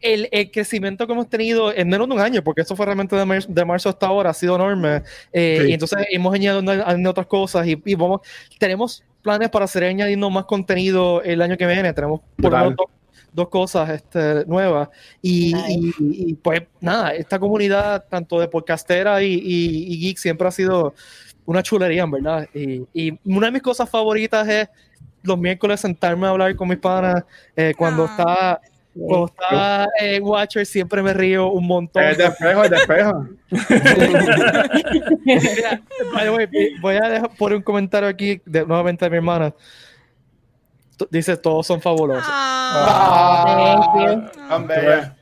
el, el, crecimiento que hemos tenido en menos de un año, porque eso fue realmente de, de marzo hasta ahora, ha sido enorme. Eh, y entonces hemos añadido otras cosas y, y, vamos, tenemos planes para seguir añadiendo más contenido el año que viene. Tenemos por lo dos, dos, cosas este, nuevas. Y, y, y, pues nada, esta comunidad, tanto de podcastera y, y, geek, siempre ha sido una chulería, en verdad. Y, y, una de mis cosas favoritas es los miércoles sentarme a hablar con mis panas eh, cuando ah. está cuando está en Watcher siempre me río un montón. Es de espejo, es de espejo. voy a dejar por un comentario aquí de, nuevamente de mi hermana. Dice, todos son fabulosos. Ah, ah,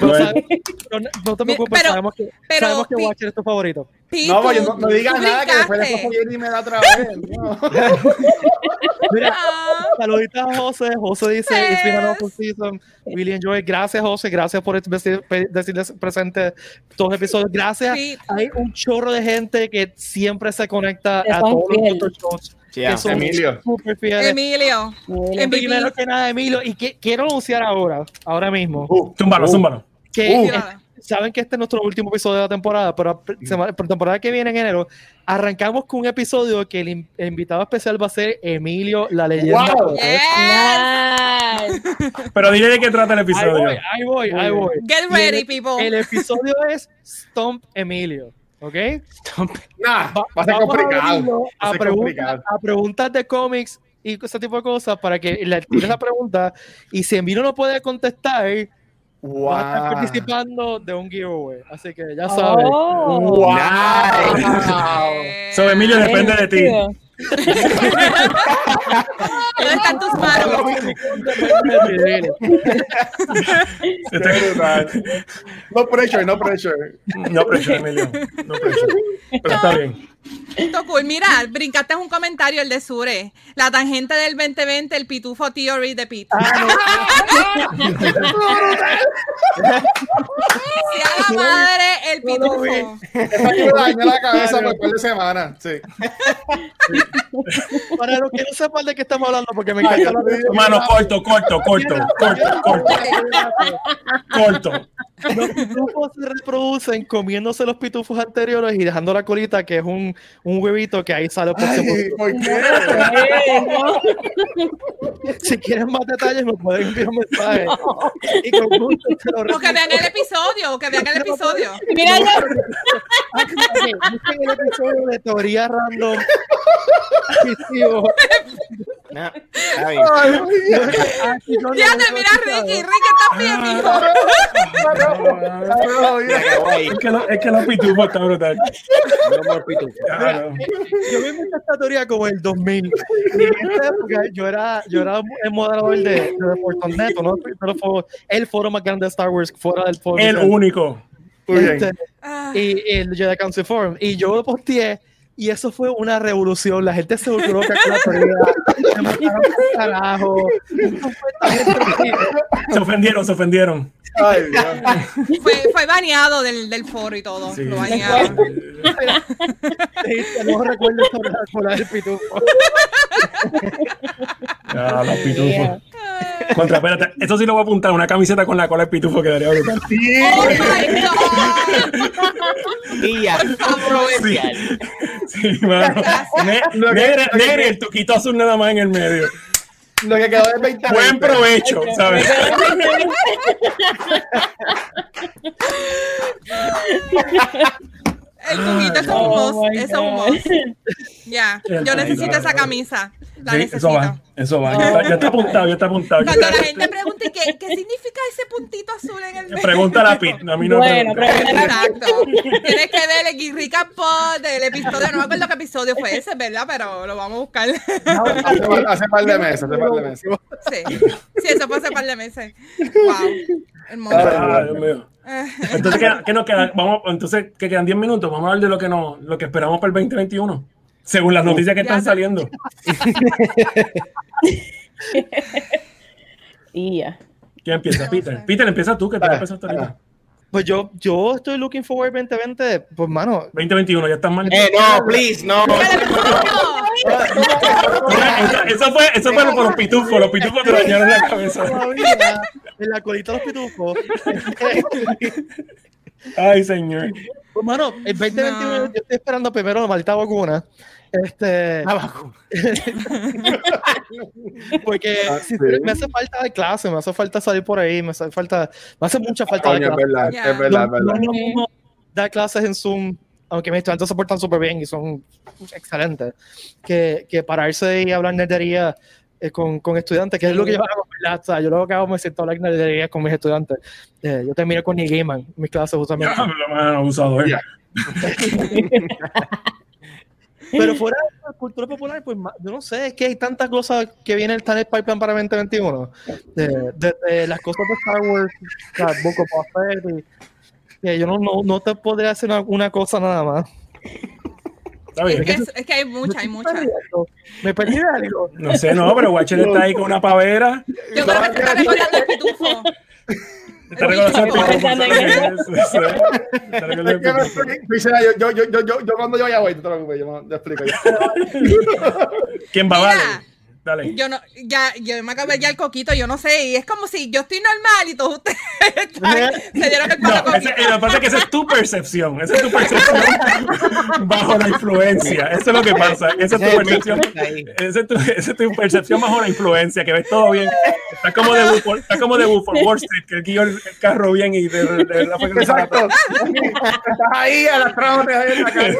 no, no, te preocupes, pero, sabemos que, pero, sabemos que Watcher es tu favorito. no, no, no, no digas nada que después de viene y me da otra vez. No. Mira, ah. saluditos a José. José dice, It's been an season. Really enjoy. Gracias, José. Gracias por decirles presente todos los episodios. Gracias. Sí. Hay un chorro de gente que siempre se conecta a todos los otros shows. Yeah. Emilio. Emilio. Emilio. Primero que nada, Emilio. Y que, quiero anunciar ahora, ahora mismo. Uh, zúmbalo, uh, zúmbalo. Que uh. saben que este es nuestro último episodio de la temporada, pero la temporada que viene en enero arrancamos con un episodio que el, invitado especial va a ser Emilio, la leyenda. Wow. Yes. pero dile de qué trata el episodio. Ahí voy, ahí voy, ahí voy. Get ready, people. El episodio es Stomp Emilio. ¿Ok? Nah, va, a ser complicado. A, a ser preguntas, complicado. a preguntas de cómics y ese tipo de cosas para que le tires la pregunta. Y si Envino no puede contestar, va a estar Wow. participando de un giveaway. Así que ya sabes. Oh, Wow. So, Emilio, depende de ti. Todo está en tus manos. No pressure, no pressure. No pressure, Emilio. No pressure. Pero está bien. Cool. Mira, brincaste un comentario, el de Sure. La tangente del 2020, el pitufo theory de Pete. Si a la madre, el pitufo. Esa me dañó la cabeza por par de semanas. Sí. Para los que no sepan de qué estamos hablando, porque me encanta la Hermano, corto, corto, corto, corto, corto, corto. Los pitufos se reproducen comiéndose los pitufos anteriores y dejando la colita, que es un, un huevito que ahí sale próximo. Ay, ¿Por qué? No. Si quieren más detalles, me pueden enviar un mensaje. Y con gusto lo O que vean el episodio, o que vean el episodio. Mira, yo, Busquen el episodio de teoría random. No, está bien. Ya te he mira escuchado. Ricky, Ricky está bien, acabó ahí. Es que, lo, es que los pitufos está brutal. Yo me inventé esta teoría como el 2000. Y en esa época yo era, yo era el moderador de, de Fortnite, ¿no? Pero fue el foro más grande de Star Wars fuera del foro. El único. Este, Ah, y el Jedi Council Forum. Y yo lo posteé y eso fue una revolución. La gente se volvió loca con la teoría. Se mataron por carajo. Se ofendieron, se ofendieron. Ay. Fue, fue baneado del, del foro y todo. Sí. Lo banearon. Sí, No recuerdo sobre la del pitufo. Ah, los pitufos. Contra, espérate. Eso sí lo voy a apuntar. Una camiseta con la cola de pitufo quedaría brutal. ¡Oh, my God! Y ya. Controversial. Sí, mano. Ne- Negre, el tuquito azul nada más en el medio. Lo que quedó de 20 Buen provecho, ¿sabes? El tuquito es un Oh my es un must. Ya, yo necesito esa camisa. La Sí, necesito. eso va, eso va. Ya está, ya está apuntado, ya está apuntado. Cuando la gente pregunte ¿qué, qué significa ese puntito azul en el medio. Pregunta a Pit, a mí no Bueno, me. Exacto. Tienes que ver el Guirrica Pod del episodio. No me acuerdo qué episodio fue ese, ¿verdad? Pero lo vamos a buscar. Hace, par- hace par de meses, hace par de meses. Sí. Sí, eso fue hace par de meses. Wow. Hermoso. Ah, Dios mío. Entonces, ¿qué, qué nos queda? Vamos, entonces, que quedan 10 minutos. Vamos a hablar de lo que, nos, lo que esperamos para el 2021. Según las noticias que están saliendo. y ya. ¿Quién empieza? Peter. Peter, empieza tú, que tú Ah, empezaste ahorita. Pues yo, yo estoy looking forward 2020. Pues, mano, 2021, ya estás mal. Eh, no, please, no. Eso, eso fue, eso fue por los pitufos. Los pitufos te dañaron la cabeza. en la colita de los pitufos. Ay, señor. Pues, mano, el 2021 No. yo estoy esperando primero la maldita vacuna. Este, porque Ah, si- sí. me hace falta de clase, me hace falta salir por ahí, me hace falta, me hace mucha falta de Coño, es clase. verdad, Ya. es verdad, es No, no verdad. lo mismo dar clases en Zoom, aunque mis estudiantes se portan súper bien y son excelentes, que, que pararse y hablar nerdería eh, con, con estudiantes, que es lo que yo hago, ¿verdad? O sea, yo lo que hago me siento a hablar nerdería con mis estudiantes. Eh, yo terminé con Neil Gaiman, mis clases justamente. Diablo, mano, abusador. Ya. Pero fuera de la cultura popular, pues yo no sé, es que hay tantas cosas que vienen tan en el pipeline para 2021. De- Desde las cosas de Star Wars, Book of y- que yo no, no, no te podría hacer una, una cosa nada más. Está bien. Es que, es, es que hay mucha, hay mucha. Me perdí de algo. No sé, no, pero Watcher está ahí con una pavera. Yo creo que está recordando el pitufo. Yo, yo, yo, yo, yo, yo cuando yo ya voy, no te preocupes, yo, yo explico. Yo. ¿Quién va a Mira, Dale. Yo no, ya, yo me acabé ya el coquito, yo no sé, y es como si yo estoy normal y todos ustedes están- se dieron el palo No, ese, coquito. lo que pasa es que esa es tu percepción. Esa es tu percepción bajo la influencia. Eso es lo que pasa. Esa es tu percepción. Esa es tu, esa es tu percepción bajo la influencia, que ves todo bien. Está como de Wolf, está como de of Wall Street, que guió el, el carro bien y de, de fue se la- Exacto. Estás ahí a las tramos de la casa.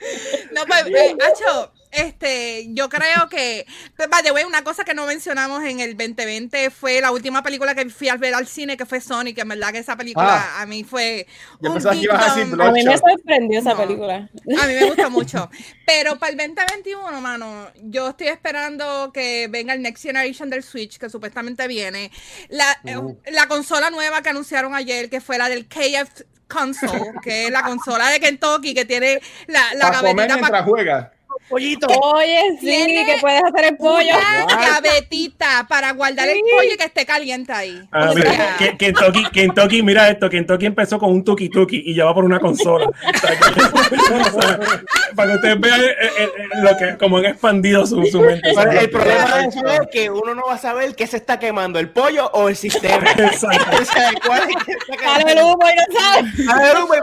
No, pues, eh, Acho, este, yo creo que, pues, by the way, una cosa que no mencionamos en el 2020 fue la última película que fui a ver al cine, que fue Sonic, que en verdad que esa película Ah. a mí fue Yo un pensaba que ibas a. A mí me sorprendió esa No. película. A mí me gusta mucho. Pero para el 2021, mano, yo estoy esperando que venga el Next Generation del Switch, que supuestamente viene. La, eh, la consola nueva que anunciaron ayer, que fue la del KF Console, que es la consola de Kentucky, que tiene la, la Para comer mientras para juega. Pollito. Oye, sí, Tiene que puedes hacer el pollo. una gavetita para guardar el pollo y que esté caliente ahí. Ah, O mira, sea, Ke- Kentucky, Kentucky, mira esto, Kentucky empezó con un tuki tuki y ya va por una consola. Para que ustedes vean eh, eh, eh, lo que, como han expandido su, su mente. El problema de eso es que uno no va a saber qué se está quemando, el pollo o el sistema. Exacto. O sea, ¿cuál es que está el quemando? humo y no sabes. A ver, güey.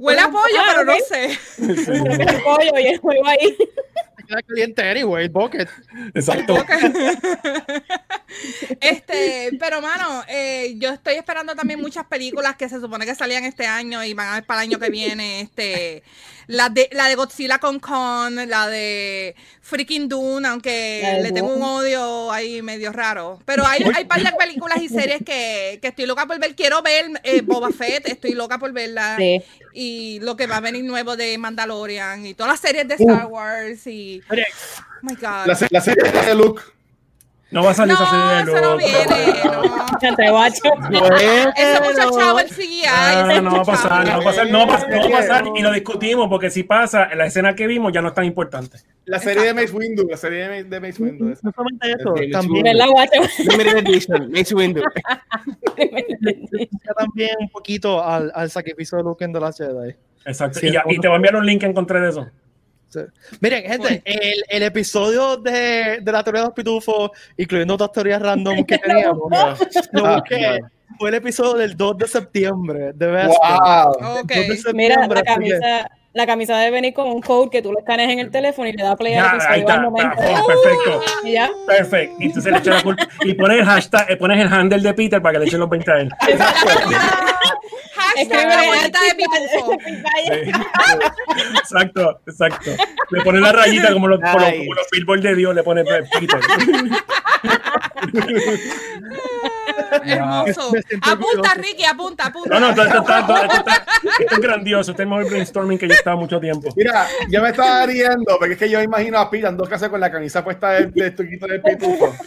huele a pollo, Ah, pero no sé. El pollo y el juego ahí. Queda caliente anyway, el bucket. Exacto. Este, pero mano, eh, yo estoy esperando también muchas películas que se supone que salían este año y van a ver para el año que viene. Este, la de, la de Godzilla con Kong, la de Freaking Dune, aunque le tengo un odio ahí medio raro. Pero hay, hay par de películas y series que, que estoy loca por ver. Quiero ver eh, Boba Fett, estoy loca por verla. Sí. Y lo que va a venir nuevo de Mandalorian y todas las series de Star Wars y. Oh my God. La, la serie de Luke. No va a salir No, esa serie de eso no viene, no. Ese muchacho chavo el CGI. No va a muchacho pasar, no va a pasar, no va a pasar, no va a pasar, y lo discutimos porque si pasa, la escena que vimos ya no es tan importante. La serie de Mace Windu. La serie de Mace, Windu. No solamente eso, también, ¿Verdad, guacho? Limited Edition, Mace Windu. ya también un poquito al, al sacrificio de Luke en The Last Jedi. Exacto. Sí, y, ya- y te voy a enviar un link en contra de eso. Sí. Miren, gente, el, el episodio de, de la teoría de los pitufos, incluyendo otras teorías random que teníamos, lo Ah, busqué. Fue el episodio del 2 de septiembre de Best Wow. Ok. 2 de septiembre, Mira, la camisa, la camisa debe venir con un code que tú le escaneas en el teléfono y le das play al Ya, ahí episodio está, al momento. está, perfecto. Y ya. Perfecto. Y entonces le echas la culpa. Y pones el hashtag, eh, pones el handle de Peter para que le echen los 20 a él. Hashtag la bolita de pitufo. Exacto, exacto. Le pones la rayita como los, como los, como los billboards de Dios, le pones Peter. Hermoso. Apunta. Ricky, apunta, apunta. No, no, esto, esto está, esto, esto está, esto es grandioso. Este es el mejor brainstorming que yo he estado mucho tiempo. Mira, yo me estaba riendo porque es que yo imagino a Pete dando clases con la camisa puesta del de truquito del pitufo.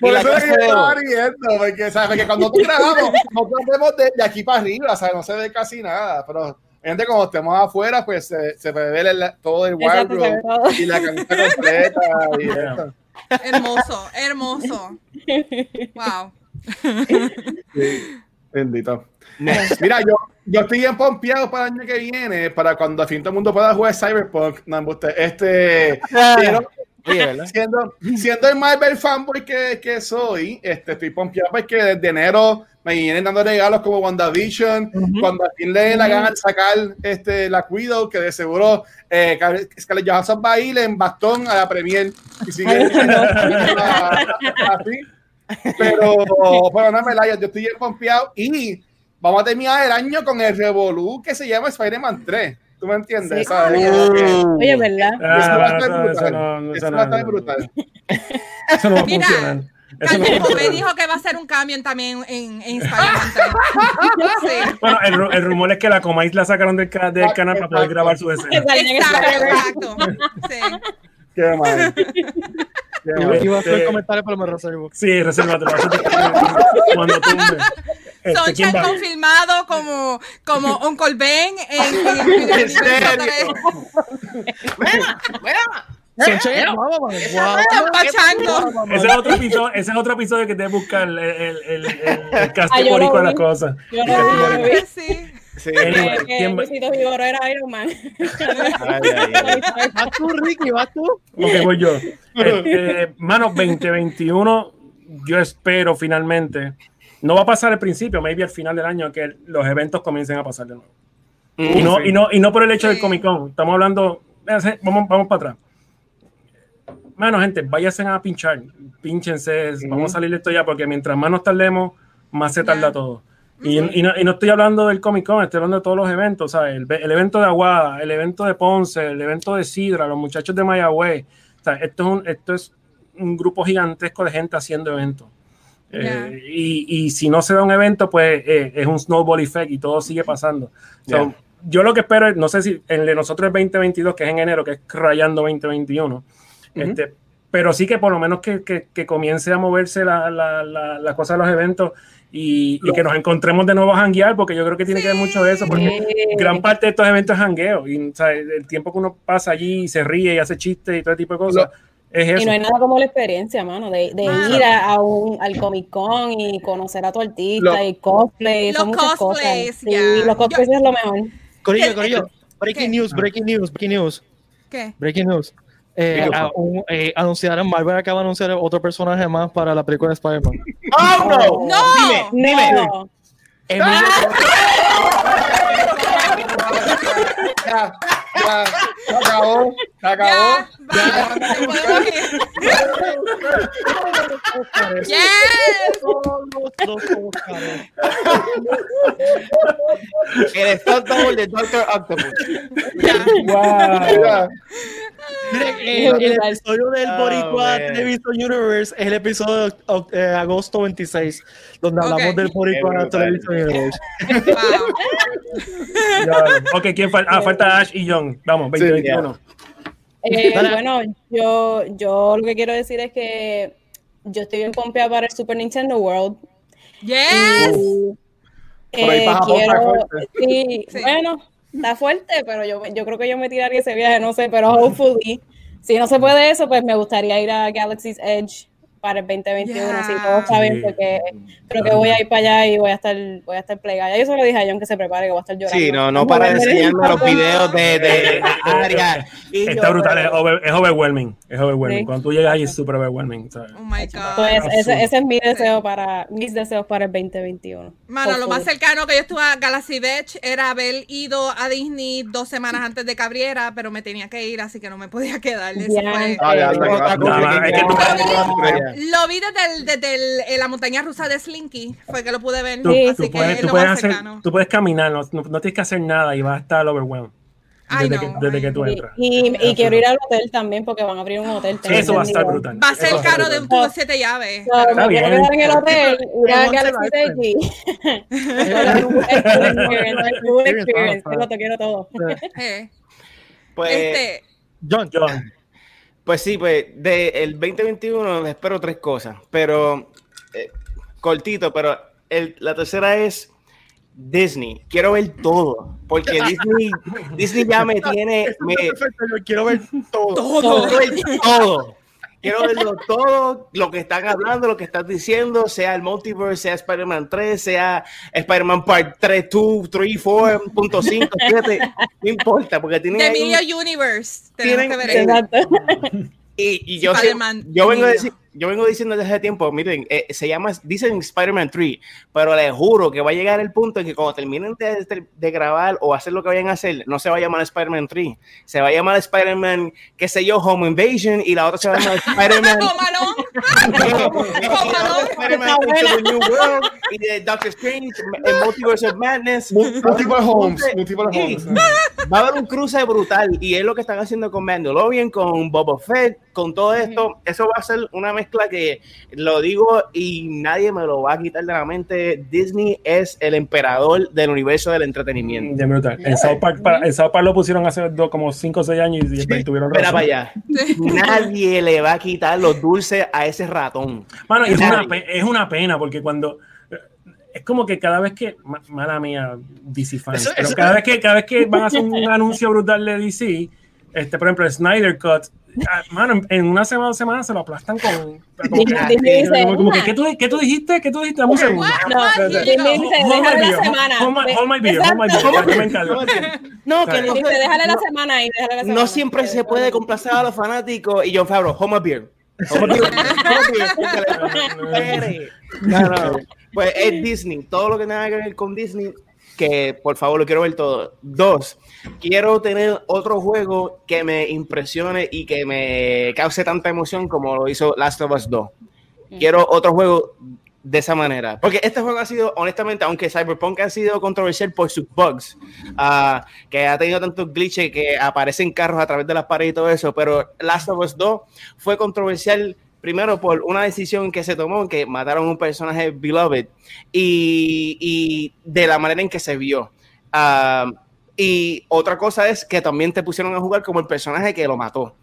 Por eso es que yo estaba riendo, porque, ¿sabes? porque cuando tú grabamos, nosotros vemos de, de aquí para arriba, sea, no se ve casi nada, pero gente cuando estemos afuera, pues se, se puede ver el- todo el wardrobe y la camisa completa. Y Yeah. Hermoso, hermoso. Wow. Sí, bendito. Mira, yo, yo estoy bien pompeado para el año que viene, para cuando al fin todo el mundo pueda jugar Cyberpunk. No, este, pero Siendo, siendo el Marvel fanboy que, que soy, este, estoy pompeado porque desde enero me vienen dando regalos como WandaVision, cuando al fin le den la gana de sacar este, la Widow, que de seguro eh, Car- Scarlett Johansson va a ir en bastón a la premier y sigue así. Pero, pero no me la yo estoy bien pompeado y vamos a terminar el año con el Revolu que se llama Spider-Man 3. ¿Tú me entiendes? Sí. ¿Sabes? Oye, ¿verdad? Eso va a Ah, estar eso, eso brutal. no, Eso eso va a estar no, brutal. eso no va a Mira, funcionar. Eso va Carmen funcionar. dijo que va a hacer un cambio también en, en 3. Sí. Bueno, el, el rumor es que la Comais la sacaron del, del canal para poder grabar su escena. Exacto, exacto. Sí. Qué mal. Iba, mal. iba a hacer Este- comentarios, pero me reservo. Sí, resérvatelo. Cuando tumbe. Este, Soncha ¿quién va? confirmado como, como Uncle Ben en, en, en serio? 3. Sonche, guau, man, guau. Están pachando. Ese es otro episodio, ese es otro episodio que debes buscar el, el, el, el, el cast Ah, yo teórico lo de la vi. cosa. Yo lo vi. Sí. Sí. Anyway, Que ¿quién va- Luisito Vigoró era Iron Man. Ay, ay, ay. Vas tú, Ricky, vas tú. Ok, voy yo. Este, mano, 2021, yo espero finalmente. No va a pasar al principio, maybe al final del año, que los eventos comiencen a pasar de nuevo. Y no, y no, y no por el hecho del Sí. Comic Con. Estamos hablando. Vamos, vamos para atrás. Mano, gente, váyanse a pinchar. Pínchense. Vamos a salir de esto ya, porque mientras más nos tardemos, más se tarda Ya. todo. Y, y no, y no estoy hablando del Comic Con, estoy hablando de todos los eventos, ¿sabes? El, el evento de Aguada, el evento de Ponce, el evento de Sidra, los muchachos de Mayagüez. O sea, esto es un, esto es un grupo gigantesco de gente haciendo eventos. Eh, Ya. y, y si no se da un evento, pues eh, es un snowball effect y todo sigue pasando. So, Ya. Yo lo que espero es, no sé si el de nosotros es 2022, que es en enero, que es rayando 2021, este, pero sí que por lo menos que, que- que comience a moverse la, la, la, la cosa de los eventos y, y que nos encontremos de nuevo a janguear, porque yo creo que tiene que ver mucho de eso, porque Sí. gran parte de estos eventos es jangueo. Y o sea, el tiempo que uno pasa allí y se ríe y hace chistes y todo tipo de cosas, es eso. Y no hay nada como la experiencia, mano, de, de Ah. ir a, a un, al Comic Con y conocer a tu artista y cosplay. Los son muchas cosplays, cosas. Sí, ya. los cosplays es lo mejor. Corillo, ¿Qué- Corillo. Breaking qué? news, breaking news, breaking news, ¿Qué? breaking news. Eh, a- un- eh, anunciaron, Marvel acaba de anunciar otro personaje más para la película de Spider-Man. ¡Oh, no! ¡No! Dime, dime. No. Emilio- Ya, ya, se acabó, se acabó. Ya, va, se podemos ir. Yes. Todos los Óscares. El stunt double de Doctor Octopus. Wow. El, episodio del Oh, Boricua man. Television Universe es el episodio de eh, agosto 26, donde hablamos del Boricua. Television Universe. Wow. Ok, ¿quién falta? Ah, falta Ash y John. Vamos, 2021. Eh, bueno, yo, yo lo que quiero decir es que yo estoy bien pompeada para el Super Nintendo World. Yes. Y, Por ahí eh, quiero, fuerte. sí, Sí. bueno, está fuerte, pero yo, yo creo que yo me tiraría ese viaje, no sé, pero hopefully, si no se puede eso, pues me gustaría ir a Galaxy's Edge para el 2021, Yeah. si todo está bien, Sí. porque creo que voy a ir para allá y voy a estar, voy a estar plegada. Yo se lo dije a John que se prepare, que voy a estar llorando. Sí, no, no para enseñarme los videos de, de área. Está yo, brutal, es, over- es overwhelming. Es overwhelming. Sí. Cuando tú llegas ahí es súper overwhelming. ¿sabes? Oh my God. Pues ese, ese es mi deseo para, mis deseos para el 2021. Mano, lo más cercano que yo estuve a Galaxy Beach era haber ido a Disney dos semanas antes de que abriera, pero me tenía que ir, así que no me podía quedar. Fue- Ah, ya, ya, ya. No, es que tú- Lo vi desde, el- desde el- eh, la montaña rusa de Slinky, fue que lo pude ver, Tú, Sí, así tú que puedes, es tú lo puedes hacer, tú puedes caminar, no, no- no tienes que hacer nada y vas a estar overwhelmed. Ay, Desde, no. que, desde que tú Y, entras. y- y quiero ir al hotel también porque van a abrir un hotel. Eso va a estar brutal. Va a ser caro de un tubo de siete llaves. Está me quiero bien. quedar en el hotel, ir a Es once Galaxy quiero todo, quiero todo. Eh, Pues, este, John, John, pues sí, pues del 2021 espero tres cosas, pero eh, cortito, pero el- la tercera es Disney. Quiero ver todo, porque Disney, Disney ya me tiene, me, perfecto, yo quiero ver todo. todo. quiero ver todo. Quiero verlo todo, lo que están hablando, lo que están diciendo, sea el multiverse, sea Spider-Man 3, sea Spider-Man Part 3, 2, 3, 4.5, 7, no importa, porque tienen De ahí- Emilio Universe. Tienen- que ver. Exacto. Y, y yo, sé- yo, vengo a decir- yo vengo diciendo desde hace tiempo, miren, eh, se llama, dicen Spider-Man 3, pero les juro que va a llegar el punto en que cuando terminen de, de- de grabar o hacer lo que vayan a hacer, no se va a llamar Spider-Man 3, se va a llamar Spider-Man, qué sé yo, Home Invasion, y la otra se va a llamar Spider-Man. Y de Doctor Strange, el Multiverse of Madness. Multiple homes, multiple homes. Va a haber un cruce brutal y es lo que están haciendo con Mandalorian, con Boba Fett, con todo esto. Eso va a ser una mezcla que lo digo y nadie me lo va a quitar de la mente. Disney es el emperador del universo del entretenimiento. ya brutal. En South Park, para- en South Park lo pusieron hace dos, como 5 o 6 años y, tuvieron Espera razón. para allá. Nadie le va a quitar los dulces a ese ratón. Mano, y es una, es una pena porque cuando es como que cada vez que ma- mala mía DC fans, Eso- pero eso- cada vez que cada vez que van a hacer un anuncio brutal de DC, este por ejemplo el Snyder Cut mano, en- una semana o dos semanas se lo aplastan con. Como Disney dice, como- como que, "Una". ¿qué, tú, ¿Qué tú dijiste? ¿Qué tú dijiste? Dame un segundo. No, semana. No, que no, déjale la semana ahí, déjale la semana. no siempre se puede complacer a los fanáticos. Y John Favreau, home a beer. Pues es Disney. Todo lo que tenga que ver con Disney, que por favor lo quiero ver todo. Dos, quiero tener otro juego que me impresione y que me cause tanta emoción como lo hizo Last of Us 2. Quiero otro juego de esa manera. Porque este juego ha sido, honestamente, aunque Cyberpunk ha sido controversial por sus bugs, ah, que ha tenido tantos glitches que aparecen carros a través de las paredes y todo eso, pero Last of Us 2 fue controversial primero por una decisión que se tomó, que mataron a un personaje beloved, y, y de la manera en que se vio. Ah, y otra cosa es que también te pusieron a jugar como el personaje que lo mató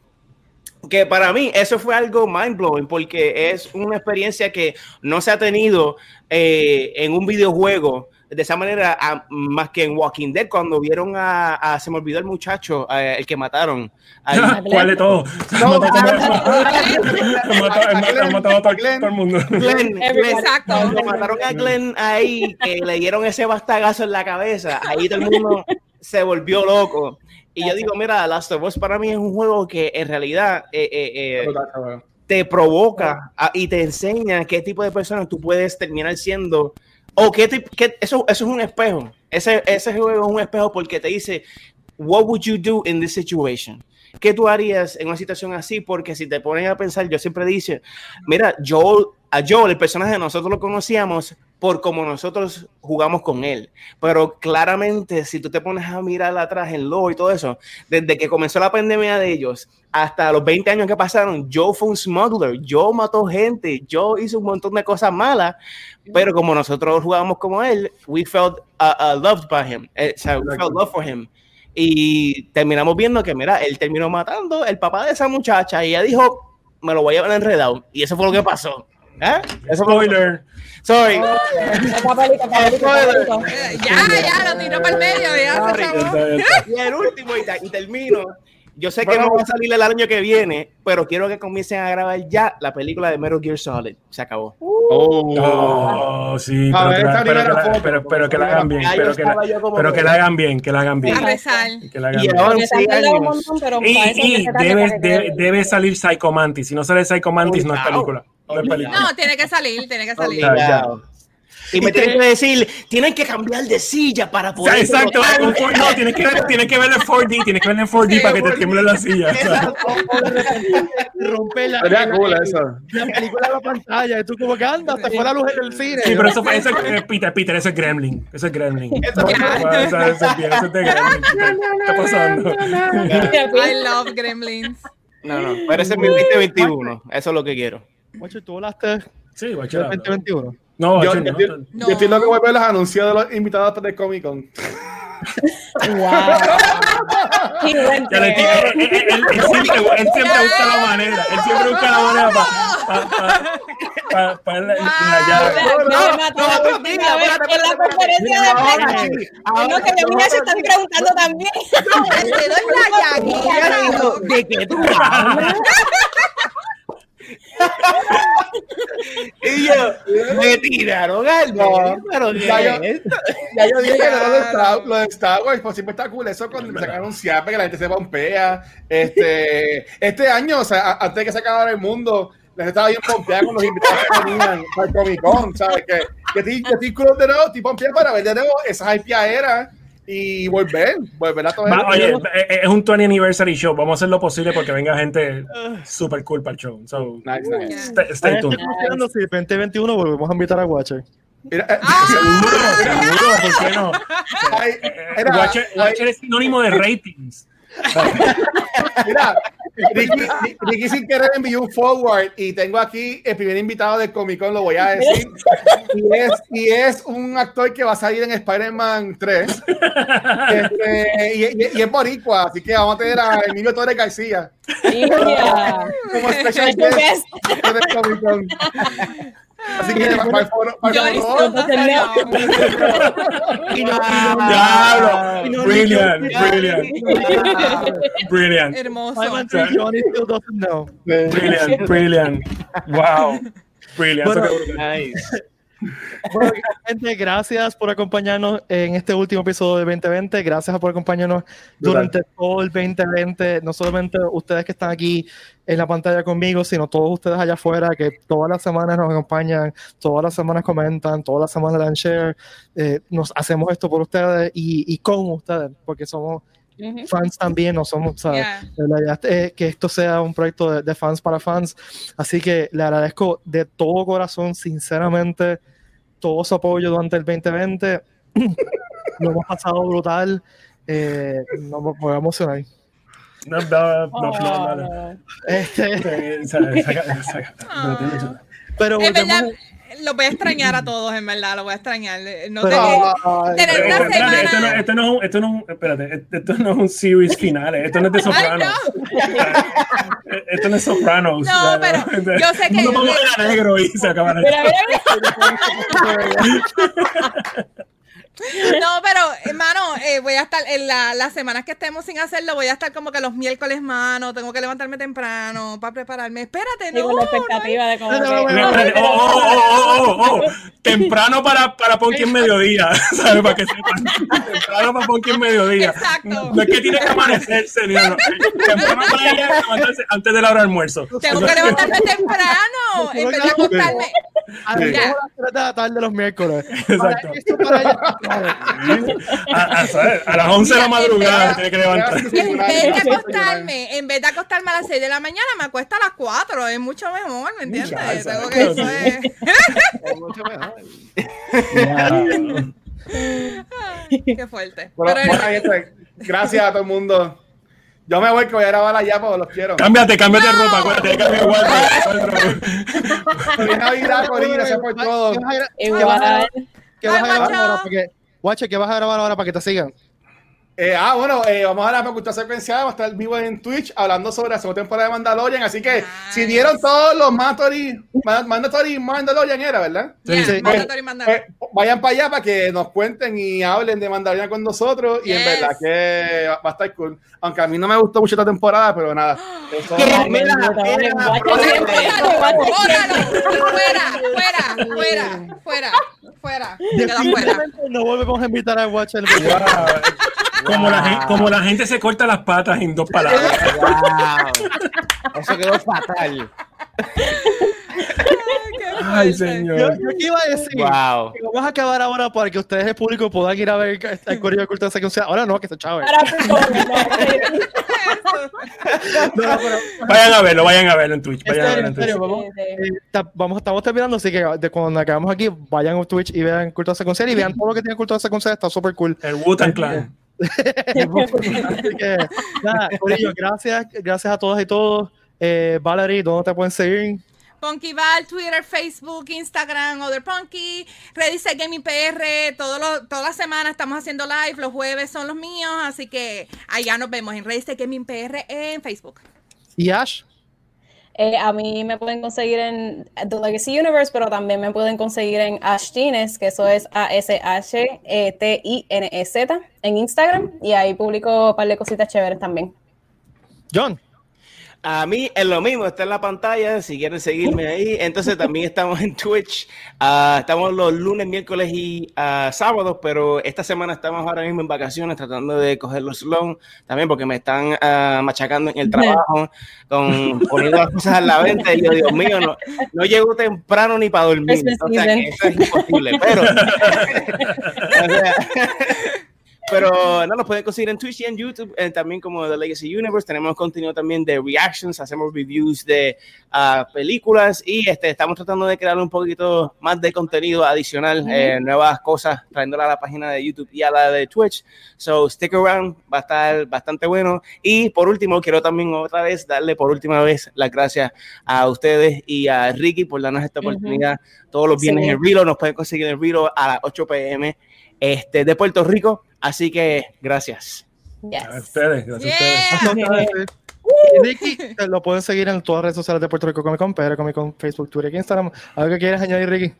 que para mí eso fue algo mind blowing porque es una experiencia que no se ha tenido eh, en un videojuego de esa manera a- más que en Walking Dead cuando vieron a, a- se me olvidó el muchacho eh, el que mataron. ¿Cuál de todos? No, matado- a todo el mundo. Glenn, Glenn, Exacto. cuando mataron a Glenn ahí que le dieron ese bastagazo en la cabeza ahí todo el mundo se volvió loco y yo digo mira Last of Us para mí es un juego que en realidad eh, eh, eh, te provoca a- y te enseña qué tipo de personas tú puedes terminar siendo o qué eso, eso es un espejo ese, ese juego es un espejo porque te dice what would you do in this situation ¿Qué tú harías en una situación así? Porque si te ponen a pensar, yo siempre dice, mira, Joel, a Joel, el personaje, nosotros lo conocíamos por como nosotros jugamos con él. Pero claramente, si tú te pones a mirar atrás en lo y todo eso, desde que comenzó la pandemia de ellos hasta los 20 años que pasaron, Joe fue un smuggler, Joe mató gente, Joe hizo un montón de cosas malas, pero como nosotros jugábamos como él, we felt uh, uh, loved by him, eh, o sea, we felt love for him. Y terminamos viendo que, mira, él terminó matando el papá de esa muchacha y ella dijo, me lo voy a llevar enredado. Y eso fue lo que pasó. ¿Eh? Spoiler. Sorry. Eh, Ya, ya, lo tiró para el medio, ya. Y el último, y termino. Yo sé que no va a salir el año que viene, pero quiero que comiencen a grabar ya la película de Metal Gear Solid. Se acabó. Oh, sí, A pero, ver, que la, pero, que la- foto, pero- pero que la primera hagan bien, pero que la, pero que- hagan bien, que la hagan bien. A rezar. Que la hagan Y bien. debe, debe, salir Psycho Mantis. Si no sale Psycho Mantis, no es Obligado. película. No es película. No, tiene que salir, tiene que salir. Obligado. Y me tienen que decir, tienen que cambiar de silla para poder. exacto, derrotar". un for- no, tienes que, ver- tienes que verlo en 4D, tienes que verlo en 4D Sí, para que te 4D. tiemble la silla. o sea. rompe la, Sería la- la película de la pantalla y tú como que anda, hasta fue la luz en el cine. Sí, pero eso, fue- eso es Peter, Peter, eso es Gremlin. Eso es Gremlin. Eso, eso, eso es bien, eso es de Gremlin. Peter. ¿Qué está pasando? I love Gremlins. No, no, pero ese es mi 2021. Eso es lo que quiero. Macho, tú volaste Sí, guacho. 2021. No, Yo, yo, no. yo, No. yo estoy loco por ver los anuncios de los invitados de Comic Con. Wow. Qué buen él, él- él- él siempre, él siempre busca la manera. Él siempre busca la manera para pa, pa, pa, la, llave. Conferencia de prensa. Que a mí me están preguntando también. Le doy la llaguilla. ¿De qué tú hablas? y yo, me tiraron al No, pero ya yo-. Ya yo dije que Claro. lo de Star, lo de Star Wars, pues siempre está cool eso cuando anunciar para que la gente se pompea. Este, este año, o sea, antes de que se acabara el mundo, la gente estaba bien pompeada con los invitados que venían para el Comic Con, ¿sabes? Que, que estoy, que estoy cool de nuevo, estoy pompeada para ver de nuevo esa hypeadera y volver, volver a todo Va, oye, eh, es un 20 anniversary show. Vamos a hacer lo posible porque venga gente super cool para el show. So, Nice, nice. stay, stay tuned. Considerando si 2021 volvemos a invitar a Watcher. Mira, eh, Seguro, seguro, ¿por qué no? ay, Eh, era- Watcher, Watcher es sinónimo de ratings. Mira, Ricky, Ricky sin querer envió un forward y tengo aquí el primer invitado del Comic Con, lo voy a decir. Y es, y es un actor que va a salir en Spider-Man 3. Este, y, y- y es boricua, así que vamos a tener a Emilio Torres García Yeah. como special guest del Comic Con. Así que para el foro, para el Johnny foro, Diablo. Brilliant, brilliant. Brilliant. Hermoso. Johnny still doesn't know. Brilliant, brilliant. Wow. Brilliant. Bueno, Nice. Bueno, gente, gracias por acompañarnos en este último episodio de 2020. Gracias por acompañarnos durante todo el 2020. No solamente ustedes que están aquí en la pantalla conmigo, sino todos ustedes allá afuera que todas las semanas nos acompañan, todas las semanas comentan, todas las semanas dan share. Eh, nos hacemos esto por ustedes y, y con ustedes, porque somos Ujú. fans también, no somos, ¿sabes? Yeah. La idea es que esto sea un proyecto de, de fans para fans. Así que le agradezco de todo corazón, sinceramente, todo su apoyo durante el 2020. Lo hemos pasado brutal. Eh, no me voy a emocionar. No, no, no, no, no. Este, Eh, pero tiene- pero En verdad, volvemos- lo voy a extrañar a todos, en verdad, lo voy a extrañar. No pero- te- ay, tener Pero, una espérate, esto, no, semana. esto no esto no espérate, esto no es un series final, esto no es de Sopranos. Esto no es Sopranos. No, o sea, pero yo sé que- No vamos a negro y se. Mira, mira, mira. No, pero, hermano, eh, voy a estar en la- las semanas que estemos sin hacerlo, voy a estar como que los miércoles, mano, tengo que levantarme temprano para prepararme. Espérate, Sí, no. con la no, expectativa de cómo No, no, Oh, oh, oh, oh, oh, oh. Temprano para, para Ponky en mediodía, ¿sabes? Para que sepan. Temprano para Ponky en mediodía. Exacto. No, es que tiene que amanecerse, ni nada. Temprano para ella levantarse antes de la hora de almuerzo. Tengo que levantarme temprano, en vez de acostarme. a las Ya. dos horas, tres de la tarde los miércoles. Exacto. Para A, a- a las 11 de la madrugada tiene que levantar. En vez de acostarme, en vez de acostarme a las 6 de la mañana, me acuesto a las 4. Es mucho mejor, ¿me entiendes? Tengo que eso es. mucho mejor. Qué fuerte. Bueno, Pero- bueno, gente, gracias a todo el mundo. Yo me voy que voy a grabar allá porque los quiero. Cámbiate, cámbiate de ropa, acuérdate, cambia igual. Feliz Navidad, Corín, gracias por todo. ¿Qué vas Igual. qué vas a grabar ahora? Porque, guache, ¿qué vas a grabar ahora para que te sigan? Eh, ah, bueno, eh, vamos a la facultad secuencial, vamos a estar vivo en Twitch hablando sobre la segunda temporada de Mandalorian. Así que si Nice. vieron todos los Mandatory, Ma- Mandatory Mandalorian era, ¿verdad? Ya, sí. mandatory, mandatory. Eh, vayan para allá para que nos cuenten y hablen de Mandalorian con nosotros. Y en verdad que va va a estar cool. Aunque a mí no me gustó mucho esta temporada, pero nada. Eso-. ¡Fuera! ¡Fuera! ¡Fuera! ¡Fuera! Fuera. Definitivamente No volvemos a invitar a Watcher. Como la, gen- como la gente se corta las patas en dos palabras. Wow. Eso quedó fatal. Ay. Yo, señor. yo qué iba a decir. Wow. que Vamos a acabar ahora para que ustedes, el público, puedan ir a ver el correo de cultura secuencial. Ahora no, que se chave. Ahora, No, pero, Vayan a verlo, vayan a verlo en Twitch. Vayan a serio, verlo en serio, Twitch. vamos, eh, vamos, estamos terminando, así que de cuando acabamos aquí, vayan a Twitch y vean cultura secuencial y vean todo lo que tiene cultura secuencial, está súper cool. El Wu-Tang Clan. Así que, nada, Corillo, gracias, gracias a todas y todos. Eh, Valerie, ¿dónde te pueden seguir? Punky Val, Twitter, Facebook, Instagram, Other Punky, Redice Gaming PR, todo lo- toda la semana estamos haciendo live, los jueves son los míos, así que allá nos vemos en Redice Gaming PR en Facebook. Y Ash. Eh, a mí me pueden conseguir en The Legacy Universe, pero también me pueden conseguir en Ash Tines, que eso es A-S-H-T-I-N-E-Z en Instagram. Y ahí publico un par de cositas chéveres también. John. A mí es lo mismo, está en la pantalla, si quieren seguirme ahí. Entonces también estamos en Twitch. Ah, estamos los lunes, miércoles y ah, sábados, pero esta semana estamos ahora mismo en vacaciones tratando de cogerlo slow también porque me están ah, machacando en el trabajo, con, poniendo las cosas a la venta y yo, Dios mío, no, no llego temprano ni para dormir. O sea, que eso es imposible, pero... o sea, pero no, nos pueden conseguir en Twitch y en YouTube, eh, también como The Legacy Universe. Tenemos contenido también de reactions, hacemos reviews de ah, películas y este, estamos tratando de crear un poquito más de contenido adicional, eh, nuevas cosas, trayéndola a la página de YouTube y a la de Twitch. So, stick around, va a estar bastante bueno. Y por último, quiero también otra vez darle por última vez las gracias a ustedes y a Ricky por darnos esta oportunidad todos los viernes Sí. en Rilo. Nos pueden conseguir en Rilo a las 8 pm este, de Puerto Rico. Así que gracias. Yes. A ustedes, gracias a ustedes. Yeah. Y Ricky, te lo pueden seguir en todas las redes sociales de Puerto Rico Comic Con, PR Comic Con, Facebook, Twitter y Instagram. ¿Algo que quieres añadir, Ricky?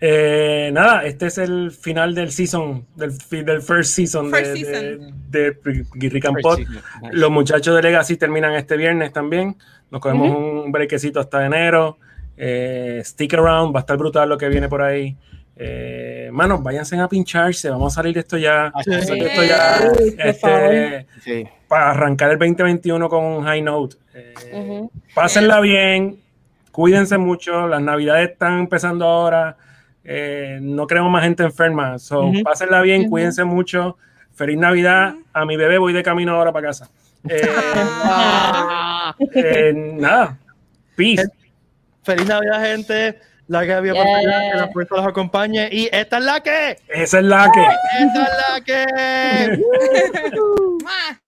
Eh, nada, este es el final del season, del, del first season First de, season. de, de Rick and Pod. Los muchachos de Legacy terminan este viernes también. Nos cogemos un brequecito hasta enero. Eh, stick around, va a estar brutal lo que viene por ahí. Eh, manos, váyanse a pincharse. Vamos a salir de esto ya. Sí. Vamos a salir de esto ya. Sí, por este. Sí. para arrancar el 2021 con un high note. Eh. Pásenla bien, cuídense mucho. Las navidades están empezando ahora. eh, no queremos más gente enferma. So, Ujú. Pásenla bien, cuídense mucho. Feliz Navidad. A mi bebé voy de camino ahora para casa. Eh, Ah. eh, nada. Peace. Feliz Navidad, gente. La que había Yeah. que la fuerza los acompañe. Y esta es la que. Esa es la que. Esta es la que.